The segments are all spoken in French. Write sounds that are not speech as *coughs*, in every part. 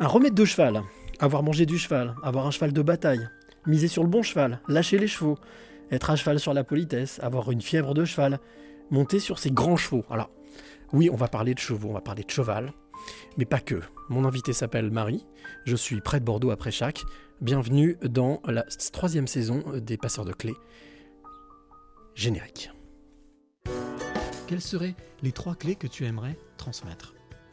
Un remède de cheval, avoir mangé du cheval, avoir un cheval de bataille, miser sur le bon cheval, lâcher les chevaux, être à cheval sur la politesse, avoir une fièvre de cheval, monter sur ses grands chevaux. Alors, oui, on va parler de chevaux, on va parler de cheval, mais pas que. Mon invité s'appelle Marie, je suis près de Bordeaux après chaque. Bienvenue dans la troisième saison des Passeurs de clés. Générique. Quelles seraient les trois clés que tu aimerais transmettre?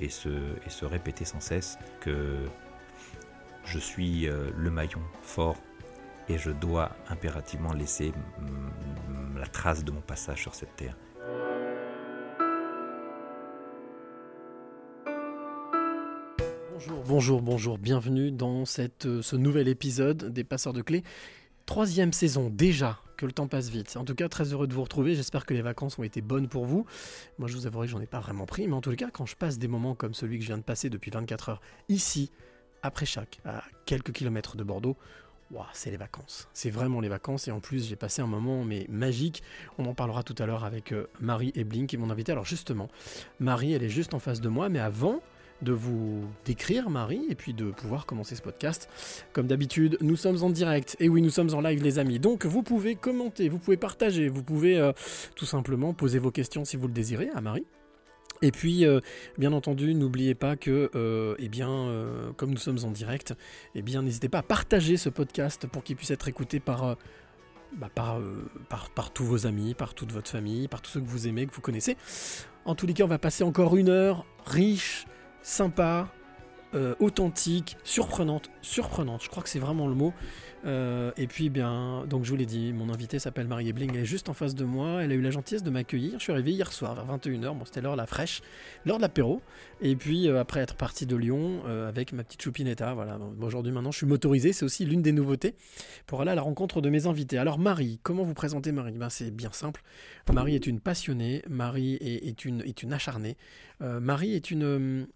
et se, répéter sans cesse que je suis euh, le maillon fort et je dois impérativement laisser la trace de mon passage sur cette terre. Bonjour, bonjour, bonjour, bienvenue dans euh, ce nouvel épisode des Passeurs de Clés. Troisième saison déjà, que le temps passe vite. En tout cas, très heureux de vous retrouver, j'espère que les vacances ont été bonnes pour vous. Moi je vous avouerai que j'en ai pas vraiment pris, mais en tout cas, quand je passe des moments comme celui que je viens de passer depuis 24 heures, ici, après chaque, à quelques kilomètres de Bordeaux, c'est les vacances. C'est vraiment les vacances. Et en plus, j'ai passé un moment magique. On en parlera tout à l'heure avec euh, Marie Ebling qui est mon invité. Alors justement, Marie, elle est juste en face de moi. Mais avant de vous décrire, Marie, et puis de pouvoir commencer ce podcast, comme d'habitude, nous sommes en direct. Et oui, nous sommes en live, les amis. Donc, vous pouvez commenter, vous pouvez partager, vous pouvez euh, tout simplement poser vos questions si vous le désirez à Marie. Et puis, euh, bien entendu, n'oubliez pas que, euh, eh bien, comme nous sommes en direct, eh bien, n'hésitez pas à partager ce podcast pour qu'il puisse être écouté par, bah, par, par, par tous vos amis, par toute votre famille, par tous ceux que vous aimez, que vous connaissez. En tous les cas, on va passer encore une heure riche, sympa, euh, authentique, surprenante, surprenante. Je crois que c'est vraiment le mot. Euh, et puis, bien, donc je vous l'ai dit, mon invité s'appelle Marie Ebling, elle est juste en face de moi. Elle a eu la gentillesse de m'accueillir. Je suis arrivé hier soir vers 21h. Bon, c'était l'heure la fraîche, l'heure de l'apéro. Et puis, euh, après être parti de Lyon avec ma petite choupinetta, voilà. Aujourd'hui, maintenant, je suis motorisé. C'est aussi l'une des nouveautés pour aller à la rencontre de mes invités. Alors, Marie, comment vous présentez Marie? Ben, C'est bien simple. Marie est une passionnée. Marie est, une, est une acharnée. Marie est une.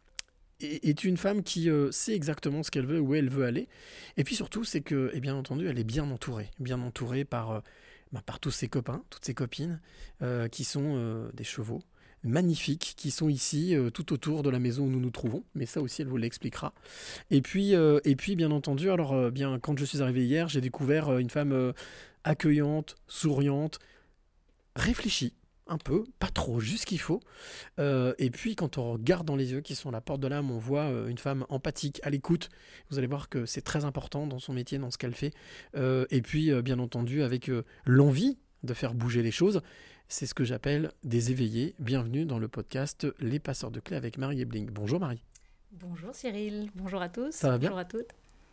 Est une femme qui euh, sait exactement ce qu'elle veut, où elle veut aller. Et puis surtout, c'est que, et bien entendu, elle est bien entourée, bien entourée par, euh, bah, par tous ses copains, toutes ses copines, euh, qui sont des chevaux magnifiques, qui sont ici tout autour de la maison où nous nous trouvons. Mais ça aussi, elle vous l'expliquera. Et puis, et puis, bien entendu, alors bien, quand je suis arrivé hier, j'ai découvert une femme accueillante, souriante, réfléchie. Un peu, pas trop, juste qu'il faut. Euh, et puis, quand on regarde dans les yeux qui sont la porte de l'âme, on voit euh, une femme empathique, à l'écoute. Vous allez voir que c'est très important dans son métier, dans ce qu'elle fait. Euh, et puis, bien entendu, avec l'envie de faire bouger les choses. C'est ce que j'appelle des éveillés. Bienvenue dans le podcast Les Passeurs de Clés avec Marie Ebling. Bonjour Marie. Bonjour Cyril, bonjour à tous. Ça va bien? Bonjour à toutes.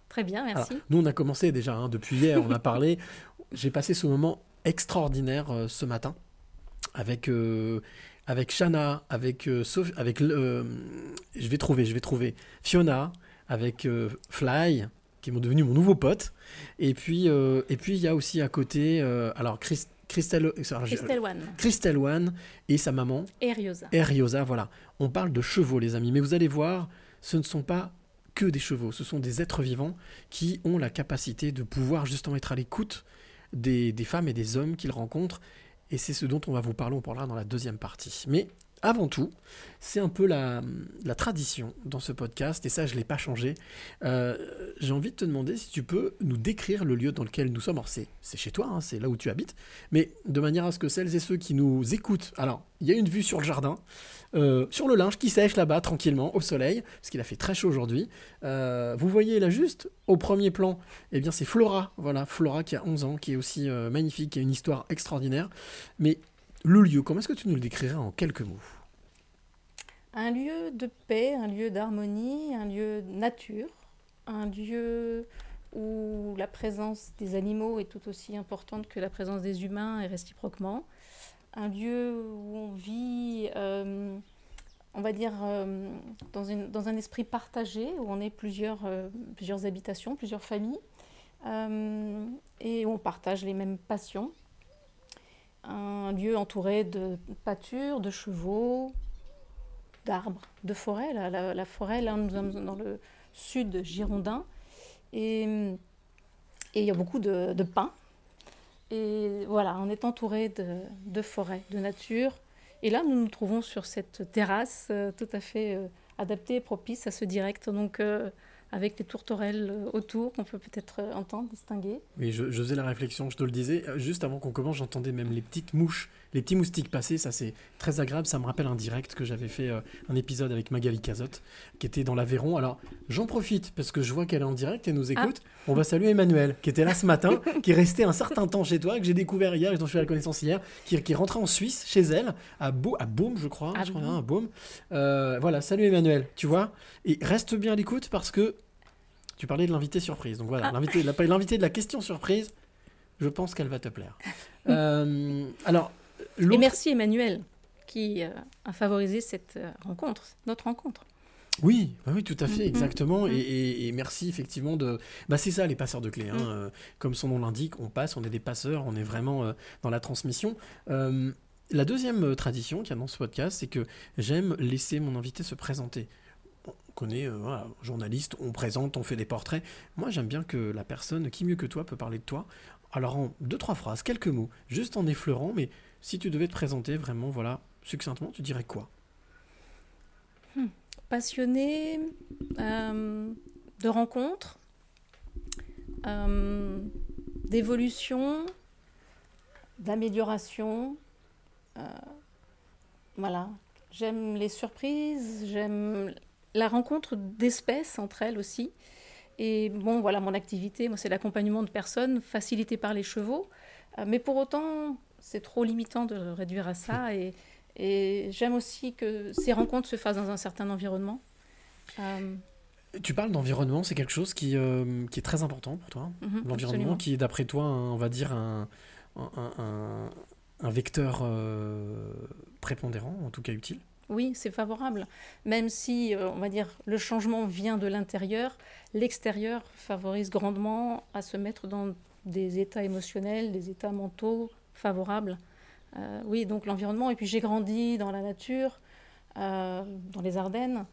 Très bien, merci. Alors, nous, on a commencé déjà hein, depuis hier, on a parlé. J'ai passé ce moment extraordinaire euh, ce matin avec, euh, avec Shana, avec, euh, Sophie- avec euh, je vais trouver, je vais trouver Fiona, avec euh, Fly, qui est devenu mon nouveau pote. Et puis, euh, et puis il y a aussi à côté, euh, alors Chris- Christelle, Christelle One Christelle One et sa maman. et Riosa. Voilà. On parle de chevaux, les amis. Mais vous allez voir, ce ne sont pas que des chevaux. Ce sont des êtres vivants qui ont la capacité de pouvoir justement être à l'écoute des, des femmes et des hommes qu'ils rencontrent. Et c'est ce dont on va vous parler. On parlera dans la deuxième partie. Mais avant tout, c'est un peu la, tradition dans ce podcast. Et ça, je ne l'ai pas changé. Euh, J'ai envie de te demander si tu peux nous décrire le lieu dans lequel nous sommes. C'est chez toi, hein, c'est là où tu habites. Mais de manière à ce que celles et ceux qui nous écoutent. Alors, il y a une vue sur le jardin. Euh, sur le linge qui sèche là-bas tranquillement au soleil, parce qu'il a fait très chaud aujourd'hui. Euh, vous voyez là juste au premier plan, eh bien c'est Flora, voilà, Flora qui a 11 ans, qui est aussi magnifique, qui a une histoire extraordinaire. Mais le lieu, comment est-ce que tu nous le décrirais en quelques mots? Un lieu de paix, un lieu d'harmonie, un lieu nature, un lieu où la présence des animaux est tout aussi importante que la présence des humains et réciproquement. Un lieu où on vit euh, on va dire, euh, dans, une- dans un esprit partagé, où on est plusieurs, euh, plusieurs habitations, plusieurs familles, et où on partage les mêmes passions. Un lieu entouré de pâtures, de chevaux, d'arbres, de forêts. La, forêt, là, nous sommes dans le sud girondin, et il y a beaucoup de, pins. Et voilà, on est entouré de, de forêts, de nature. Et là, nous nous trouvons sur cette terrasse euh, tout à fait euh, adaptée et propice à ce direct. Donc, euh, avec les tourterelles autour qu'on peut peut-être entendre, distinguer. Oui, je, je faisais la réflexion, je te le disais. Juste avant qu'on commence, j'entendais même les petites mouches, les petits moustiques passer. Ça, c'est très agréable. Ça me rappelle un direct que j'avais fait, euh, un épisode avec Magali Cazotte, qui était dans l'Aveyron. Alors, j'en profite parce que je vois qu'elle est en direct et nous écoute. On va saluer Emmanuel, qui était là ce matin, *laughs* qui est resté un certain temps chez toi, que j'ai découvert hier et dont je fais la connaissance hier, qui, qui est rentré en Suisse, chez elle, à, Beau, à Baume, je crois. Je crois bien, à Baume. Euh, voilà, salut Emmanuel, tu vois. Et reste bien à l'écoute parce que tu parlais de l'invité surprise. Donc voilà, Ah. l'invité de la question surprise, je pense qu'elle va te plaire. *laughs* Euh, alors, Et merci Emmanuel qui euh, a favorisé cette euh, rencontre, notre rencontre. Oui, bah oui, tout à fait, Mhm. exactement. Mhm. Et, et- et merci effectivement de. Bah, c'est ça les passeurs de clés. hein. Euh, comme son nom l'indique, on passe, on est des passeurs, on est vraiment euh, dans la transmission. Euh, la deuxième tradition qu'il y a dans ce podcast, c'est que j'aime laisser mon invité se présenter. On connaît, voilà, journaliste, on présente, on fait des portraits. Moi, j'aime bien que la personne qui mieux que toi peut parler de toi. Alors en deux trois phrases, quelques mots, juste en effleurant. Mais si tu devais te présenter vraiment, voilà, succinctement, tu dirais quoi? Passionné euh, de rencontres, euh, d'évolution, d'amélioration. euh, voilà. J'aime les surprises, j'aime la rencontre d'espèces entre elles aussi. Et bon, voilà, mon activité, c'est l'accompagnement de personnes facilité par les chevaux. Mais pour autant, c'est trop limitant de réduire à ça. Et, et j'aime aussi que ces rencontres se fassent dans un certain environnement. Euh, Tu parles d'environnement, c'est quelque chose qui, euh, qui est très important pour toi. mhm, L'environnement qui est d'après toi, un- on va dire, un, un, un- un vecteur euh, prépondérant, en tout cas utile. Oui, c'est favorable. Même si, on va dire, le changement vient de l'intérieur, l'extérieur favorise grandement à se mettre dans des états émotionnels, des états mentaux favorables. Euh, oui, donc l'environnement. Et puis j'ai grandi dans la nature, euh, dans les Ardennes.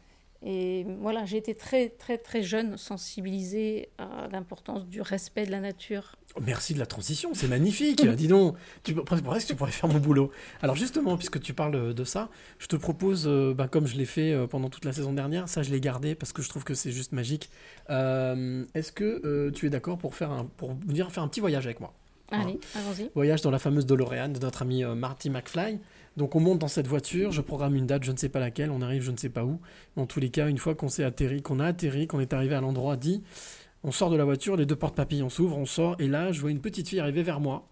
Et voilà, j'ai été très, très, très jeune sensibilisée à l'importance du respect de la nature. Oh, Merci de la transition, c'est magnifique. Dis donc, tu, presque tu pourrais faire mon boulot. Alors justement, puisque tu parles de ça, je te propose, euh, ben, comme je l'ai fait euh, pendant toute la saison dernière, ça je l'ai gardé parce que je trouve que c'est juste magique. Euh, Est-ce que euh, tu es d'accord pour pour venir faire un petit voyage avec moi? Allez, allons-y. Voyage dans la fameuse DeLorean de notre ami euh, Marty McFly. Donc on monte dans cette voiture, je programme une date, je ne sais pas laquelle, on arrive je ne sais pas où. En tous les cas, une fois qu'on s'est atterri, qu'on a atterri, qu'on est arrivé à l'endroit dit, on sort de la voiture, les deux portes papillons s'ouvrent, on sort, et là je vois une petite fille arriver vers moi,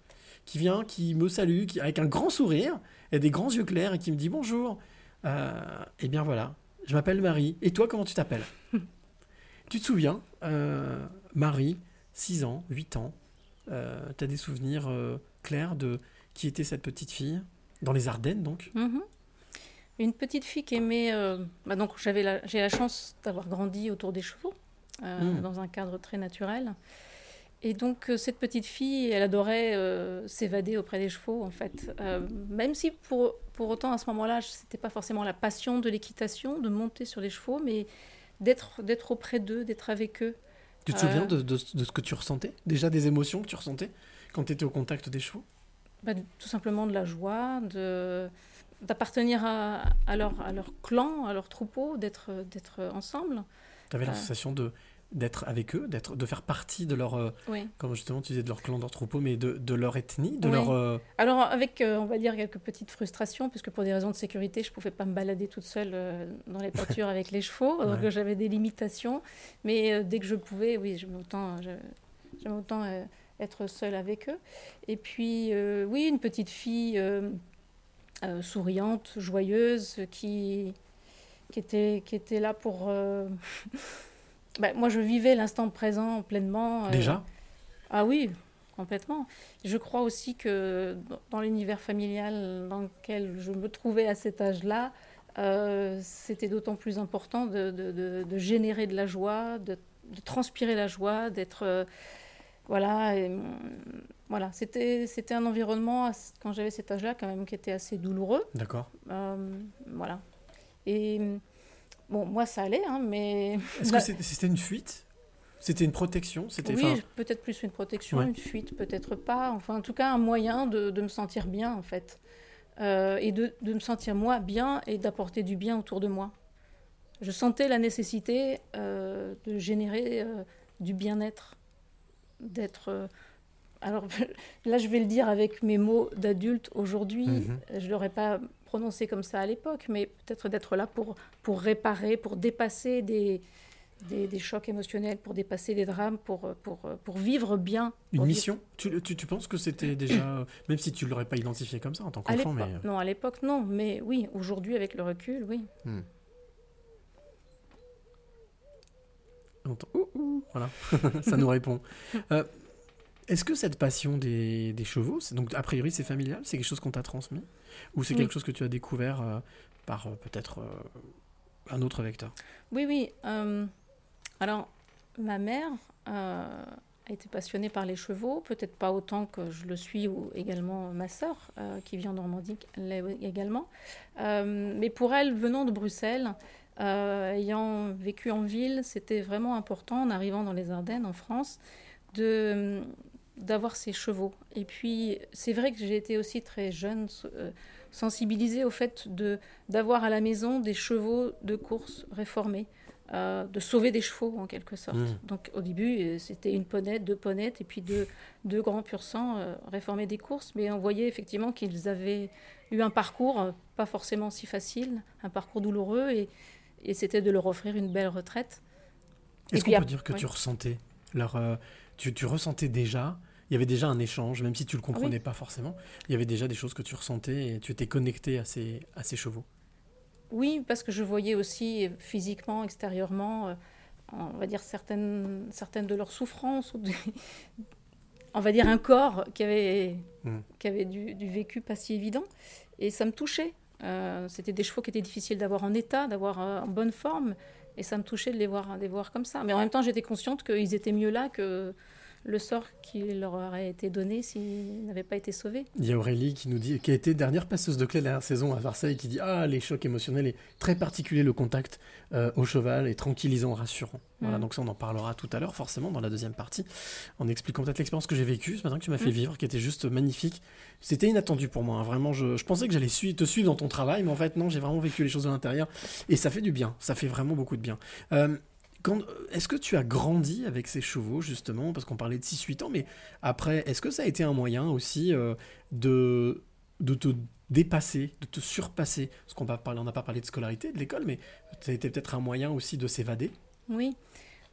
qui vient, qui me salue, qui, avec un grand sourire et des grands yeux clairs, et qui me dit bonjour. Euh, et bien voilà, je m'appelle Marie. Et toi, comment tu t'appelles? *laughs* Tu te souviens, euh, Marie, 6 ans, 8 ans, euh, tu as des souvenirs euh, clairs de qui était cette petite fille? Dans les Ardennes, donc? Mhm. Une petite fille qui aimait. euh, bah donc j'avais la- j'ai la chance d'avoir grandi autour des chevaux, euh, Mm. dans un cadre très naturel. Et donc cette petite fille, elle adorait s'évader auprès des chevaux, en fait. Même si pour, pour autant, à ce moment-là, c'était pas forcément la passion de l'équitation, de monter sur les chevaux, mais d'être d'être auprès d'eux, d'être avec eux. Tu te Euh. souviens de, de- de ce que tu ressentais? Déjà des émotions que tu ressentais quand tu étais au contact des chevaux? Bah, tout simplement de la joie, de d'appartenir à, à, leur, à leur clan, à leur troupeau, d'être d'être ensemble. Tu avais la Euh. sensation de d'être avec eux, d'être, de faire partie de leur, euh, Oui. comme justement tu disais, de leur clan, de leur troupeau, mais de, de leur ethnie, de Oui. leur... euh, Alors avec, euh, on va dire, quelques petites frustrations, puisque pour des raisons de sécurité, je ne pouvais pas me balader toute seule dans les pâtures avec les chevaux, donc Ouais. j'avais des limitations. Mais dès que je pouvais, oui, j'aimais autant, j'aimais autant être seule avec eux. Et puis, oui, une petite fille souriante, joyeuse, qui, qui, était, qui était là pour... bah, moi, je vivais l'instant présent pleinement. euh, Déjà? Ah oui, complètement. Je crois aussi que dans- l'univers familial dans lequel je me trouvais à cet âge-là, euh, c'était d'autant plus important de, de- de- de générer de la joie, de, de transpirer la joie, d'être... euh, voilà, et, hum, voilà. C'était, c'était un environnement, quand j'avais cet âge-là, quand même, qui était assez douloureux. D'accord. Euh, voilà. Et hum, bon, moi, ça allait, hein, mais... *laughs* Est-ce Bah, que c'était c'était une fuite? C'était une protection? C'était oui, peut-être plus une protection, Ouais. une fuite, peut-être pas. Enfin, en tout cas, un moyen de, de me sentir bien, en fait. Euh, et de, de me sentir moi bien et d'apporter du bien autour de moi. Je sentais la nécessité euh, de générer euh, du bien-être, d'être. alors *laughs* là, je vais le dire avec mes mots d'adulte aujourd'hui. Mhm. Je ne l'aurais pas prononcé comme ça à l'époque, mais peut-être d'être là pour, pour réparer, pour dépasser des, des, des chocs émotionnels, pour dépasser des drames, pour, pour, pour vivre bien. une mission tu, tu, tu penses que c'était déjà, euh, *coughs* même si tu l'aurais pas identifié comme ça en tant qu'enfant, mais Non, à l'époque, non. Mais oui, aujourd'hui, avec le recul, oui. on entend ouh, ouh, voilà, *laughs* ça nous répond. Euh, Est-ce que cette passion des, des chevaux, donc a priori c'est familial, c'est quelque chose qu'on t'a transmis, ou c'est Oui. quelque chose que tu as découvert euh, par euh, peut-être euh, un autre vecteur? Oui, oui. alors, ma mère a été passionnée par les chevaux, peut-être pas autant que je le suis, ou également ma sœur, qui vit en Normandie, l'est également. Mais pour elle, venant de Bruxelles, ayant vécu en ville, c'était vraiment important, en arrivant dans les Ardennes, en France, de d'avoir ces chevaux. Et puis, c'est vrai que j'ai été aussi très jeune, euh, sensibilisée au fait de d'avoir à la maison des chevaux de course réformés, euh, de sauver des chevaux en quelque sorte. Mhm. Donc au début, euh, c'était une ponette, deux ponettes et puis deux, deux grands pur sang euh, réformés des courses. Mais on voyait effectivement qu'ils avaient eu un parcours pas forcément si facile, un parcours douloureux et, et c'était de leur offrir une belle retraite. Et Est-ce qu'on peut dire que tu ressentais leur, tu, tu ressentais déjà, il y avait déjà un échange, même si tu le Ah comprenais pas forcément, il y avait déjà des choses que tu ressentais et tu étais connecté à ces, à ces chevaux. Oui, parce que je voyais aussi euh, physiquement, extérieurement, euh, on va dire certaines, certaines de leurs souffrances, ou on va dire un corps qui avait, Mm. qui avait du, du vécu pas si évident. Et ça me touchait. Euh, C'était des chevaux qui étaient difficiles d'avoir en état, d'avoir euh, en bonne forme. Et ça me touchait de les voir, de les voir comme ça. Mais en même temps, j'étais consciente qu'ils étaient mieux là que le sort qui leur aurait été donné s'ils n'avaient pas été sauvés. Il y a Aurélie qui nous dit, qui a été dernière passeuse de clé la dernière saison à Marseille, qui dit Ah, les chocs émotionnels et très particulier le contact euh, au cheval est tranquillisant, rassurant. Voilà, Mm. donc ça, on en parlera tout à l'heure, forcément, dans la deuxième partie, en expliquant peut-être l'expérience que j'ai vécue ce matin, que tu m'as fait Mm. vivre, qui était juste magnifique. C'était inattendu pour moi, hein, vraiment. Je, je pensais que j'allais te suivre dans ton travail, mais en fait, non, j'ai vraiment vécu les choses de l'intérieur. Et ça fait du bien, ça fait vraiment beaucoup de bien. Euh, Est-ce que tu as grandi avec ces chevaux, justement Parce qu'on parlait de 6-8 ans, mais après, est-ce que ça a été un moyen aussi euh, de, de te dépasser, de te surpasser? Parce qu'on n'a pas parlé de scolarité, de l'école, mais ça a été peut-être un moyen aussi de s'évader? Oui.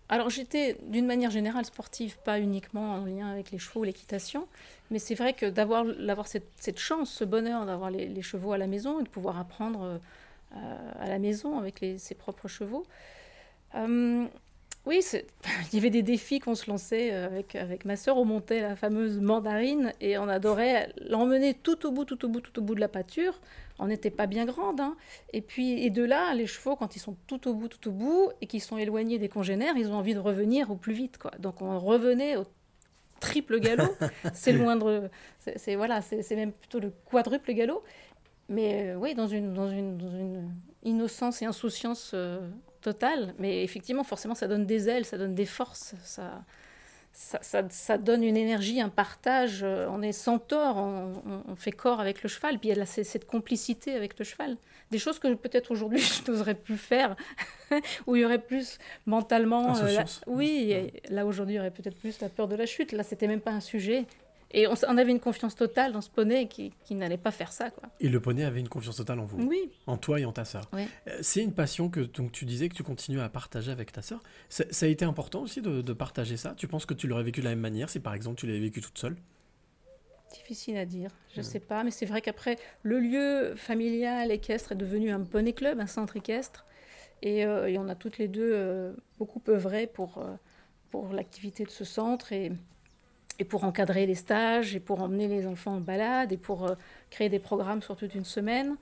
Alors j'étais d'une manière générale sportive, pas uniquement en lien avec les chevaux, l'équitation, mais c'est vrai que d'avoir cette, cette chance, ce bonheur d'avoir les, chevaux à la maison et de pouvoir apprendre euh, à la maison avec ses propres chevaux. Euh, oui, *laughs* il y avait des défis qu'on se lançait euh, avec, avec ma sœur. On montait la fameuse mandarine et on adorait l'emmener tout au bout, tout au bout, tout au bout de la pâture. On n'était pas bien grande. hein. Et puis, et de là, les chevaux, quand ils sont tout au bout, tout au bout, et qu'ils sont éloignés des congénères, ils ont envie de revenir au plus vite. Quoi. Donc on revenait au triple galop. *laughs* c'est moindre. C'est voilà, c'est même plutôt le quadruple galop. Mais euh, oui, dans une, dans, une, dans une innocence et insouciance euh, totale. Mais effectivement, forcément, ça donne des ailes, ça donne des forces, ça, ça, ça, ça donne une énergie, un partage. euh, On est centaure, on, on- fait corps avec le cheval. Puis il y a cette complicité avec le cheval. Des choses que peut-être aujourd'hui *laughs* je n'oserais plus faire, *laughs* où il y aurait plus mentalement. euh, la- oui, là aujourd'hui il y aurait peut-être plus la peur de la chute. Là, c'était même pas un sujet. Et on, avait une confiance totale dans ce poney qui, qui n'allait pas faire ça. Quoi. Et le poney avait une confiance totale en vous, Oui, en toi et en ta sœur. Oui. Euh, C'est une passion que donc, tu disais que tu continues à partager avec ta sœur. Ça, ça a été important aussi de, de partager ça? Tu penses que tu l'aurais vécu de la même manière si par exemple tu l'avais vécu toute seule? Difficile à dire. Je sais pas, mais c'est vrai qu'après, le lieu familial équestre est devenu un poney club, un centre équestre. Et, euh, et on a toutes les deux euh, beaucoup œuvré pour, euh, pour l'activité de ce centre et, et pour encadrer les stages et pour emmener les enfants en balade et pour euh, créer des programmes sur toute une semaine.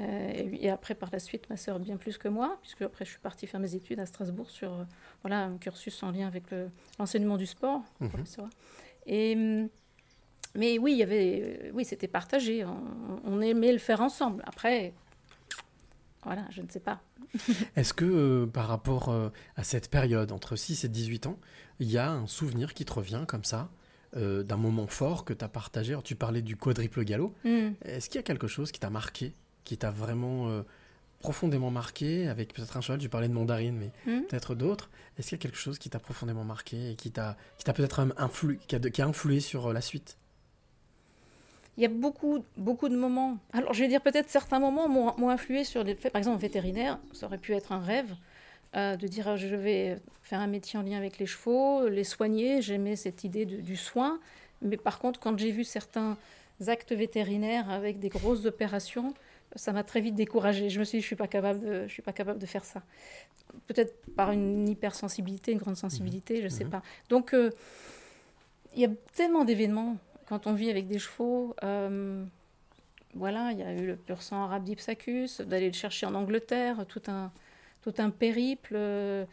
Euh, et, et après, par la suite, ma sœur bien plus que moi, puisque après, je suis partie faire mes études à Strasbourg sur euh, voilà, un cursus en lien avec le- l'enseignement du sport. Mhm. Et, hum, mais oui, il y avait, oui, c'était partagé. On, on aimait le faire ensemble. Après, voilà, je ne sais pas. *laughs* Est-ce que euh, par rapport euh, à cette période entre 6 et 18 ans, il y a un souvenir qui te revient comme ça, euh, d'un moment fort que tu as partagé Alors, Tu parlais du quadruple galop. Hum. Est-ce qu'il y a quelque chose qui t'a marqué, qui t'a vraiment euh, profondément marqué, avec peut-être un cheval, tu parlais de mandarine, mais Hum. peut-être d'autres Est-ce qu'il y a quelque chose qui t'a profondément marqué et qui t'a peut-être même influ, qui, a, de- qui a influé sur euh, la suite? Il y a beaucoup, beaucoup de moments. Alors, je vais dire peut-être certains moments m'ont m'ont influé sur les faits. Par exemple, vétérinaire, ça aurait pu être un rêve euh, de dire ah, je vais faire un métier en lien avec les chevaux, les soigner. J'aimais cette idée de- du soin. Mais par contre, quand j'ai vu certains actes vétérinaires avec des grosses opérations, ça m'a très vite découragée. Je me suis dit, je suis pas capable de, je suis pas capable de faire ça. Peut-être par une hypersensibilité, une grande sensibilité, je sais Mhm. pas. Donc, euh, il y a tellement d'événements quand on vit avec des chevaux. euh, voilà, il y a eu le pur sang arabe d'Ipsacus, d'aller le chercher en Angleterre, tout un, tout un périple. euh,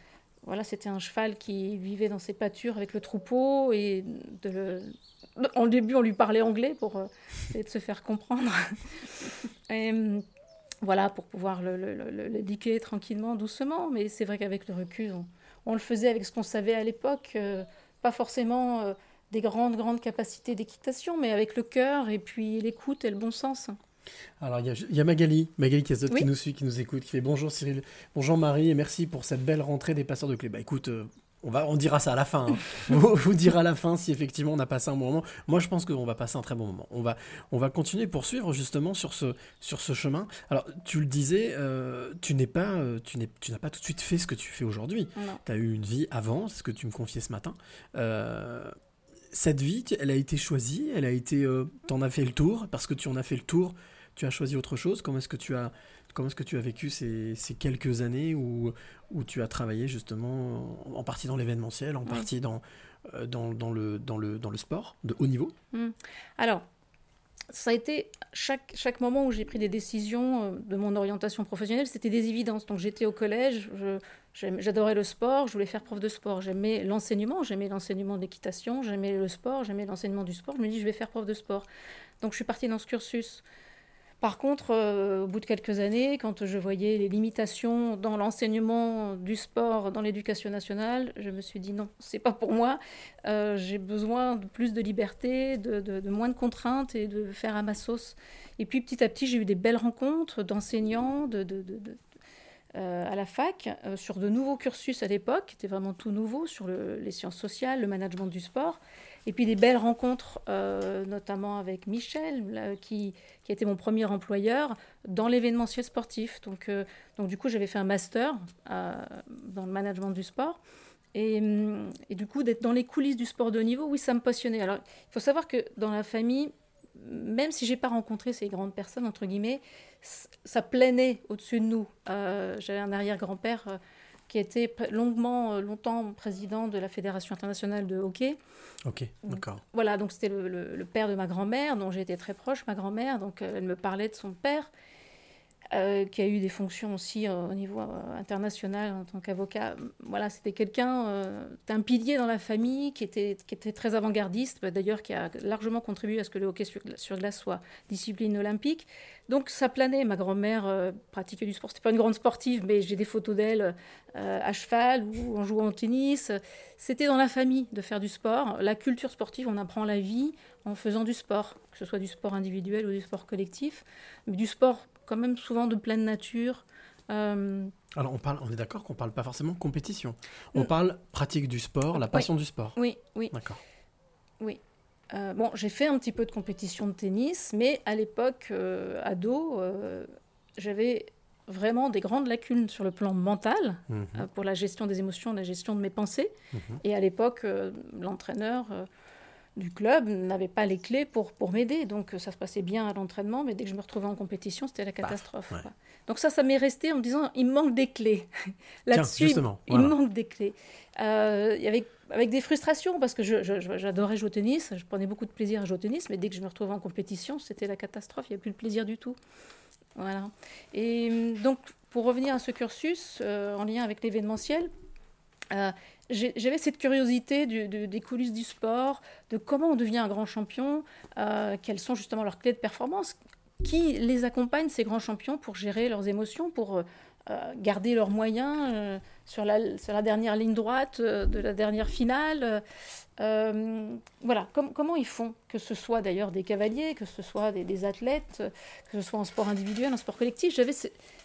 voilà, c'était un cheval qui vivait dans ses pâtures avec le troupeau et de le- en début, on lui parlait anglais pour euh, de se faire comprendre. *laughs* Hum, voilà, pour pouvoir le, le, tranquillement, doucement. Mais c'est vrai qu'avec le recul, on, le faisait avec ce qu'on savait à l'époque. euh, pas forcément des grandes, grandes capacités d'équitation, mais avec le cœur et puis l'écoute et le bon sens. Alors, il y a, il y a Magali, Magali qui, Oui. qui nous suit, qui nous écoute, qui fait bonjour Cyril, bonjour Marie, et merci pour cette belle rentrée des passeurs de clés. Bah écoute, euh, on, va, on dira ça à la fin. hein. *laughs* vous, vous dira à la fin si effectivement on a passé un bon moment. Moi, je pense qu'on va passer un très bon moment. On va, on va continuer, poursuivre justement sur ce, sur ce chemin. Alors, tu le disais, euh, tu n'es pas, euh, tu n'es, tu n'as pas tout de suite fait ce que tu fais aujourd'hui. Tu as eu une vie avant, c'est ce que tu me confiais ce matin. Cette vie, elle a été choisie, elle a été, t'en as fait le tour, parce que tu en as fait le tour, tu as choisi autre chose? Comment est-ce que tu as, comment est-ce que tu as vécu ces, ces quelques années où, où tu as travaillé justement en, partie dans l'événementiel, en Oui. partie dans, euh, dans, dans le, dans, le, dans le sport de haut niveau? Alors, ça a été chaque, chaque moment où j'ai pris des décisions euh, de mon orientation professionnelle, c'était des évidences. Donc j'étais au collège, j'adorais le sport, je voulais faire prof de sport. J'aimais l'enseignement, j'aimais l'enseignement d'équitation, j'aimais le sport, j'aimais l'enseignement du sport. Je me dis, je vais faire prof de sport. Donc je suis partie dans ce cursus. Par contre, euh, au bout de quelques années, quand je voyais les limitations dans l'enseignement du sport, dans l'éducation nationale, je me suis dit non, c'est pas pour moi. Euh, j'ai besoin de plus de liberté, de, moins de contraintes et de faire à ma sauce. Et puis petit à petit, j'ai eu des belles rencontres d'enseignants de, de- de- de- euh, à la fac sur de nouveaux cursus à l'époque, qui étaient vraiment tout nouveaux, sur le- les sciences sociales, le management du sport. Et puis des belles rencontres, euh, notamment avec Michel, qui, qui été mon premier employeur dans l'événementiel sportif. Donc, euh, donc du coup, j'avais fait un master euh, dans le management du sport. Et, hum, et du coup, d'être dans les coulisses du sport de haut niveau, oui, ça me passionnait. Alors, il faut savoir que dans la famille, même si j'ai pas rencontré ces grandes personnes, entre guillemets, ça planait au-dessus de nous. Euh, J'avais un arrière-grand-père qui était pr- longuement, euh, longtemps président de la Fédération internationale de hockey. Ok, d'accord. Voilà, donc c'était le, le- le père de ma grand-mère, dont j'ai été très proche, ma grand-mère. Donc euh, elle me parlait de son père, euh, qui a eu des fonctions aussi euh, au niveau euh, international en tant qu'avocat. Voilà, c'était quelqu'un, un pilier dans la famille qui était, qui était très avant-gardiste, bah, d'ailleurs qui a largement contribué à ce que le hockey sur, glace soit discipline olympique. Donc ça planait. Ma grand-mère pratiquait du sport. C'était pas une grande sportive, mais j'ai des photos d'elle à cheval ou en jouant au tennis. C'était dans la famille de faire du sport. La culture sportive, on apprend la vie en faisant du sport, que ce soit du sport individuel ou du sport collectif, mais du sport quand même souvent de pleine nature. Euh, Alors, on, parle, on est d'accord qu'on parle pas forcément compétition. On Mm. parle pratique du sport, la passion du sport. oui, oui. D'accord. Euh, bon, j'ai fait un petit peu de compétition de tennis, mais à l'époque, euh, ado, euh, j'avais vraiment des grandes lacunes sur le plan mental Mhm, pour la gestion des émotions, la gestion de mes pensées. mhm. Et à l'époque, l'entraîneur du club n'avait pas les clés pour, pour m'aider. Donc euh, ça se passait bien à l'entraînement, mais dès que je me retrouvais en compétition, c'était la catastrophe. ouais. quoi. Donc ça, ça m'est resté en me disant, il me manque des clés. *laughs* Là-dessus, il voilà. me manque des clés. Euh, y avait avec des frustrations, parce que j'adorais jouer au tennis, je prenais beaucoup de plaisir à jouer au tennis, mais dès que je me retrouvais en compétition, c'était la catastrophe, il n'y avait plus de plaisir du tout. Voilà. Et donc, pour revenir à ce cursus, euh, en lien avec l'événementiel, euh, j'avais cette curiosité des coulisses du sport, de comment on devient un grand champion, euh, quelles sont justement leurs clés de performance, qui les accompagne, ces grands champions, pour gérer leurs émotions, pour euh, garder leurs moyens sur, la, dernière ligne droite de la dernière finale. voilà, Com- comment ils font, que ce soit d'ailleurs des cavaliers, que ce soit des, athlètes, que ce soit en sport individuel, en sport collectif?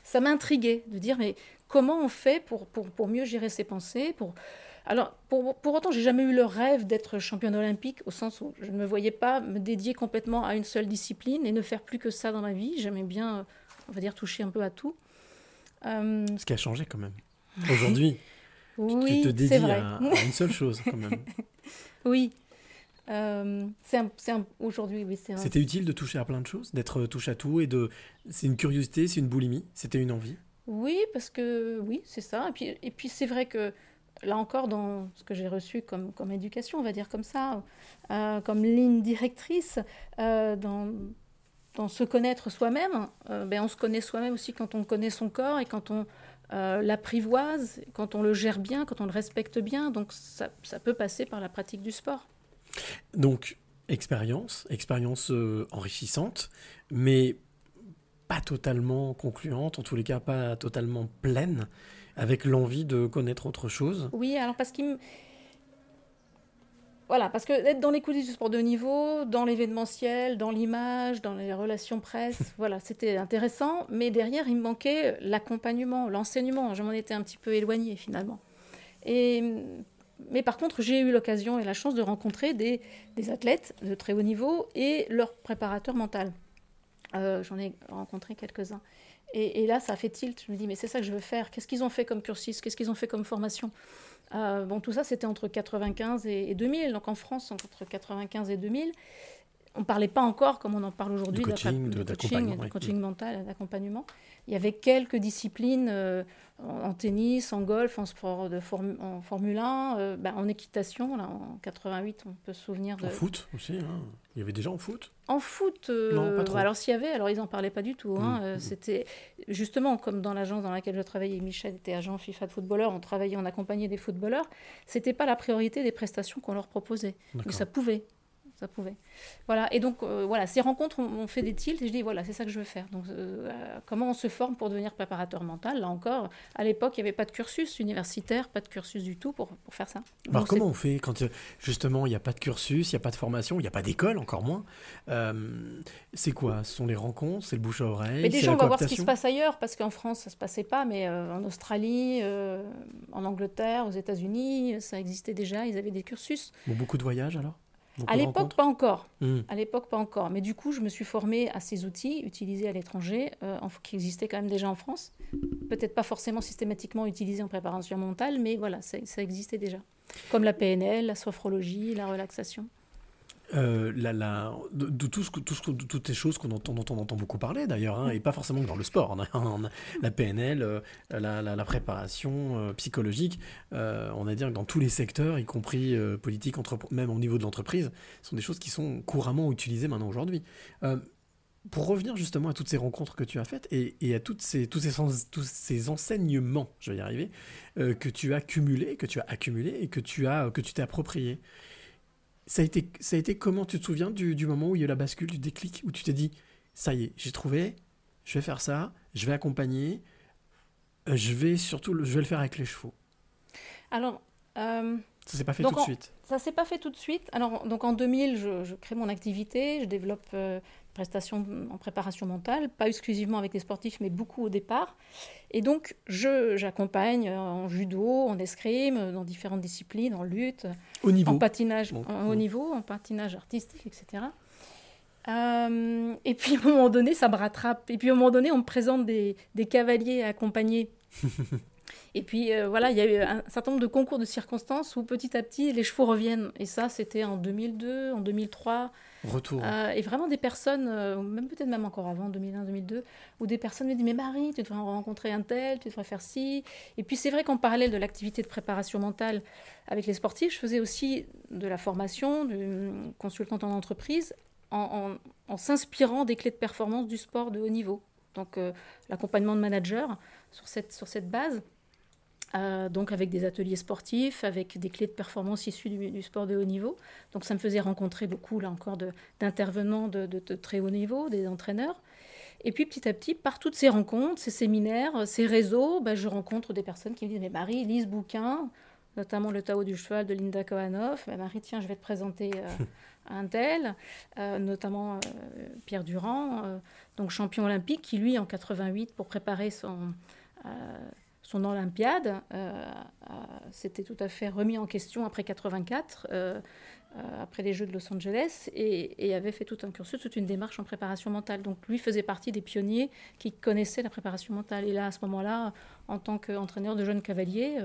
Ça m'intriguait de dire, mais comment on fait pour, pour, pour mieux gérer ses pensées pour... Alors, pour, pour autant, j'ai jamais eu le rêve d'être championne olympique, au sens où je ne me voyais pas me dédier complètement à une seule discipline et ne faire plus que ça dans ma vie. J'aimais bien, on va dire, toucher un peu à tout. Euh, Ce qui a changé quand même. Aujourd'hui, *laughs* oui, tu te dédies vrai. à, à une seule chose quand même. *laughs* Oui. Euh, aujourd'hui, oui, c'est un- C'était utile de toucher à plein de choses, d'être touche à tout et de. C'est une curiosité, c'est une boulimie, c'était une envie. Oui, parce que oui, c'est ça. Et puis, et puis c'est vrai que là encore, dans ce que j'ai reçu comme, comme éducation, on va dire comme ça, euh, comme ligne directrice, euh, dans, dans se connaître soi-même, euh, ben, on se connaît soi-même aussi quand on connaît son corps et quand on l'apprivoise, quand on le gère bien, quand on le respecte bien. Donc ça, ça peut passer par la pratique du sport. Donc, expérience, expérience enrichissante, mais pas totalement concluante, en tous les cas pas totalement pleine, avec l'envie de connaître autre chose. Oui, alors parce qu'il me- Voilà, parce que être dans les coulisses du sport de haut niveau, dans l'événementiel, dans l'image, dans les relations presse, *laughs* voilà, c'était intéressant, mais derrière, il me manquait l'accompagnement, l'enseignement. Je m'en étais un petit peu éloignée finalement. Et, mais par contre, j'ai eu l'occasion et la chance de rencontrer des, des athlètes de très haut niveau et leur préparateur mental. Euh, J'en ai rencontré quelques-uns. Et, là, ça fait tilt. Je me dis, mais c'est ça que je veux faire. Qu'est-ce qu'ils ont fait comme cursus? Qu'est-ce qu'ils ont fait comme formation? Euh, Bon, tout ça, c'était entre 95 et, et 2000. Donc en France, entre 95 et 2000, on ne parlait pas encore, comme on en parle aujourd'hui, De coaching, de- de coaching, oui. mental, d'accompagnement. Il y avait quelques disciplines euh, en, en tennis, en golf, en sport de formu- en Formule 1, euh, ben, en équitation. Là, en 88, on peut se souvenir de. En foot aussi, hein. il y avait déjà en foot? En foot, euh, Non, pas trop. alors s'il y avait, alors ils n'en parlaient pas du tout. hein, Mm, euh, mm. C'était justement comme dans l'agence dans laquelle je travaillais, Michel était agent FIFA de footballeurs, on travaillait, on accompagnait des footballeurs. C'était pas la priorité des prestations qu'on leur proposait, mais ça pouvait. Ça pouvait. Voilà. Et donc, euh, voilà, ces rencontres ont, ont fait des tilts et je dis, voilà, c'est ça que je veux faire. Donc, euh, euh, comment on se forme pour devenir préparateur mental? Là encore, à l'époque, il n'y avait pas de cursus universitaire, pas de cursus du tout pour, pour faire ça. Alors Donc, comment on fait quand justement il n'y a pas de cursus, il n'y a pas de formation, il n'y a pas d'école encore moins? Euh, C'est quoi? Ce sont les rencontres, c'est le bouche à oreille Mais déjà, on va voir ce qui se passe ailleurs, parce qu'en France, ça se passait pas, mais en Australie, en Angleterre, aux États-Unis, ça existait déjà, ils avaient des cursus. Bon, Beaucoup de voyages alors? Beaucoup À l'époque, pas encore. Hmm. À l'époque, pas encore. Mais du coup, je me suis formée à ces outils utilisés à l'étranger, euh, qui existaient quand même déjà en France. Peut-être pas forcément systématiquement utilisés en préparation mentale, mais voilà, ça, ça existait déjà. Comme la PNL, la sophrologie, la relaxation. Euh, la, la- de, de tout ce tout ce de toutes ces choses qu'on entend, dont on entend beaucoup parler d'ailleurs, hein, et pas forcément que dans le sport. On a la PNL, euh, la, la- préparation euh, psychologique, on va dire que dans tous les secteurs, y compris politique, même au niveau de l'entreprise, sont des choses qui sont couramment utilisées maintenant aujourd'hui. Pour revenir justement à toutes ces rencontres que tu as faites et, et à toutes ces, tous, ces, sens- tous ces enseignements, je vais y arriver, que tu as cumulés, que tu as accumulés et que tu as, que tu t'es approprié. Ça a, été, ça a été comment Tu te souviens du, moment où il y a eu la bascule, du déclic, où tu t'es dit, ça y est, j'ai trouvé, je vais faire ça, je vais accompagner, euh, je vais surtout, je vais le faire avec les chevaux? Alors, euh, Ça s'est pas fait Donc tout de suite. Ça s'est pas fait tout de suite. Alors, donc en 2000, je, je crée mon activité, je développe euh, prestations en préparation mentale, pas exclusivement avec les sportifs, mais beaucoup au départ. Et donc, je j'accompagne euh, en judo, en escrime, euh, dans différentes disciplines, en lutte, Au niveau. en patinage Bon, en haut mm. niveau, en patinage artistique, etc. Euh, et puis, à un moment donné, ça me rattrape. Et puis, à un moment donné, on me présente des, des cavaliers à accompagner. *laughs* Et puis euh, voilà, il y a eu un certain nombre de concours de circonstances où petit à petit les chevaux reviennent. Et ça, c'était en 2002, en 2003. Retour. Euh, et vraiment des personnes, euh, même peut-être même encore avant, 2001, 2002, où des personnes me disent Mais Marie, tu devrais rencontrer un tel, tu devrais faire ci. Et puis c'est vrai qu'en parallèle de l'activité de préparation mentale avec les sportifs, je faisais aussi de la formation, du consultante en entreprise, en, en- en s'inspirant des clés de performance du sport de haut niveau. donc l'accompagnement de manager sur cette, sur cette base. Euh, donc avec des ateliers sportifs, avec des clés de performance issues du, du sport de haut niveau. Donc ça me faisait rencontrer beaucoup, là encore, d'intervenants de, de- de très haut niveau, des entraîneurs. Et puis petit à petit, par toutes ces rencontres, ces séminaires, ces réseaux, bah, je rencontre des personnes qui me disent Mais Marie, lis ce bouquin, notamment Le Tao du cheval de Linda Kohanov. Bah, Marie, tiens, je vais te présenter euh, *laughs* un tel, euh, notamment Pierre Durand, donc champion olympique, qui lui, en 88, pour préparer son, son Olympiade, euh, euh, s'était tout à fait remis en question après 84. euh, après les Jeux de Los Angeles et, et avait fait tout un cursus, toute une démarche en préparation mentale. Donc lui faisait partie des pionniers qui connaissaient la préparation mentale. Et là, à ce moment-là, en tant qu'entraîneur de jeunes cavaliers,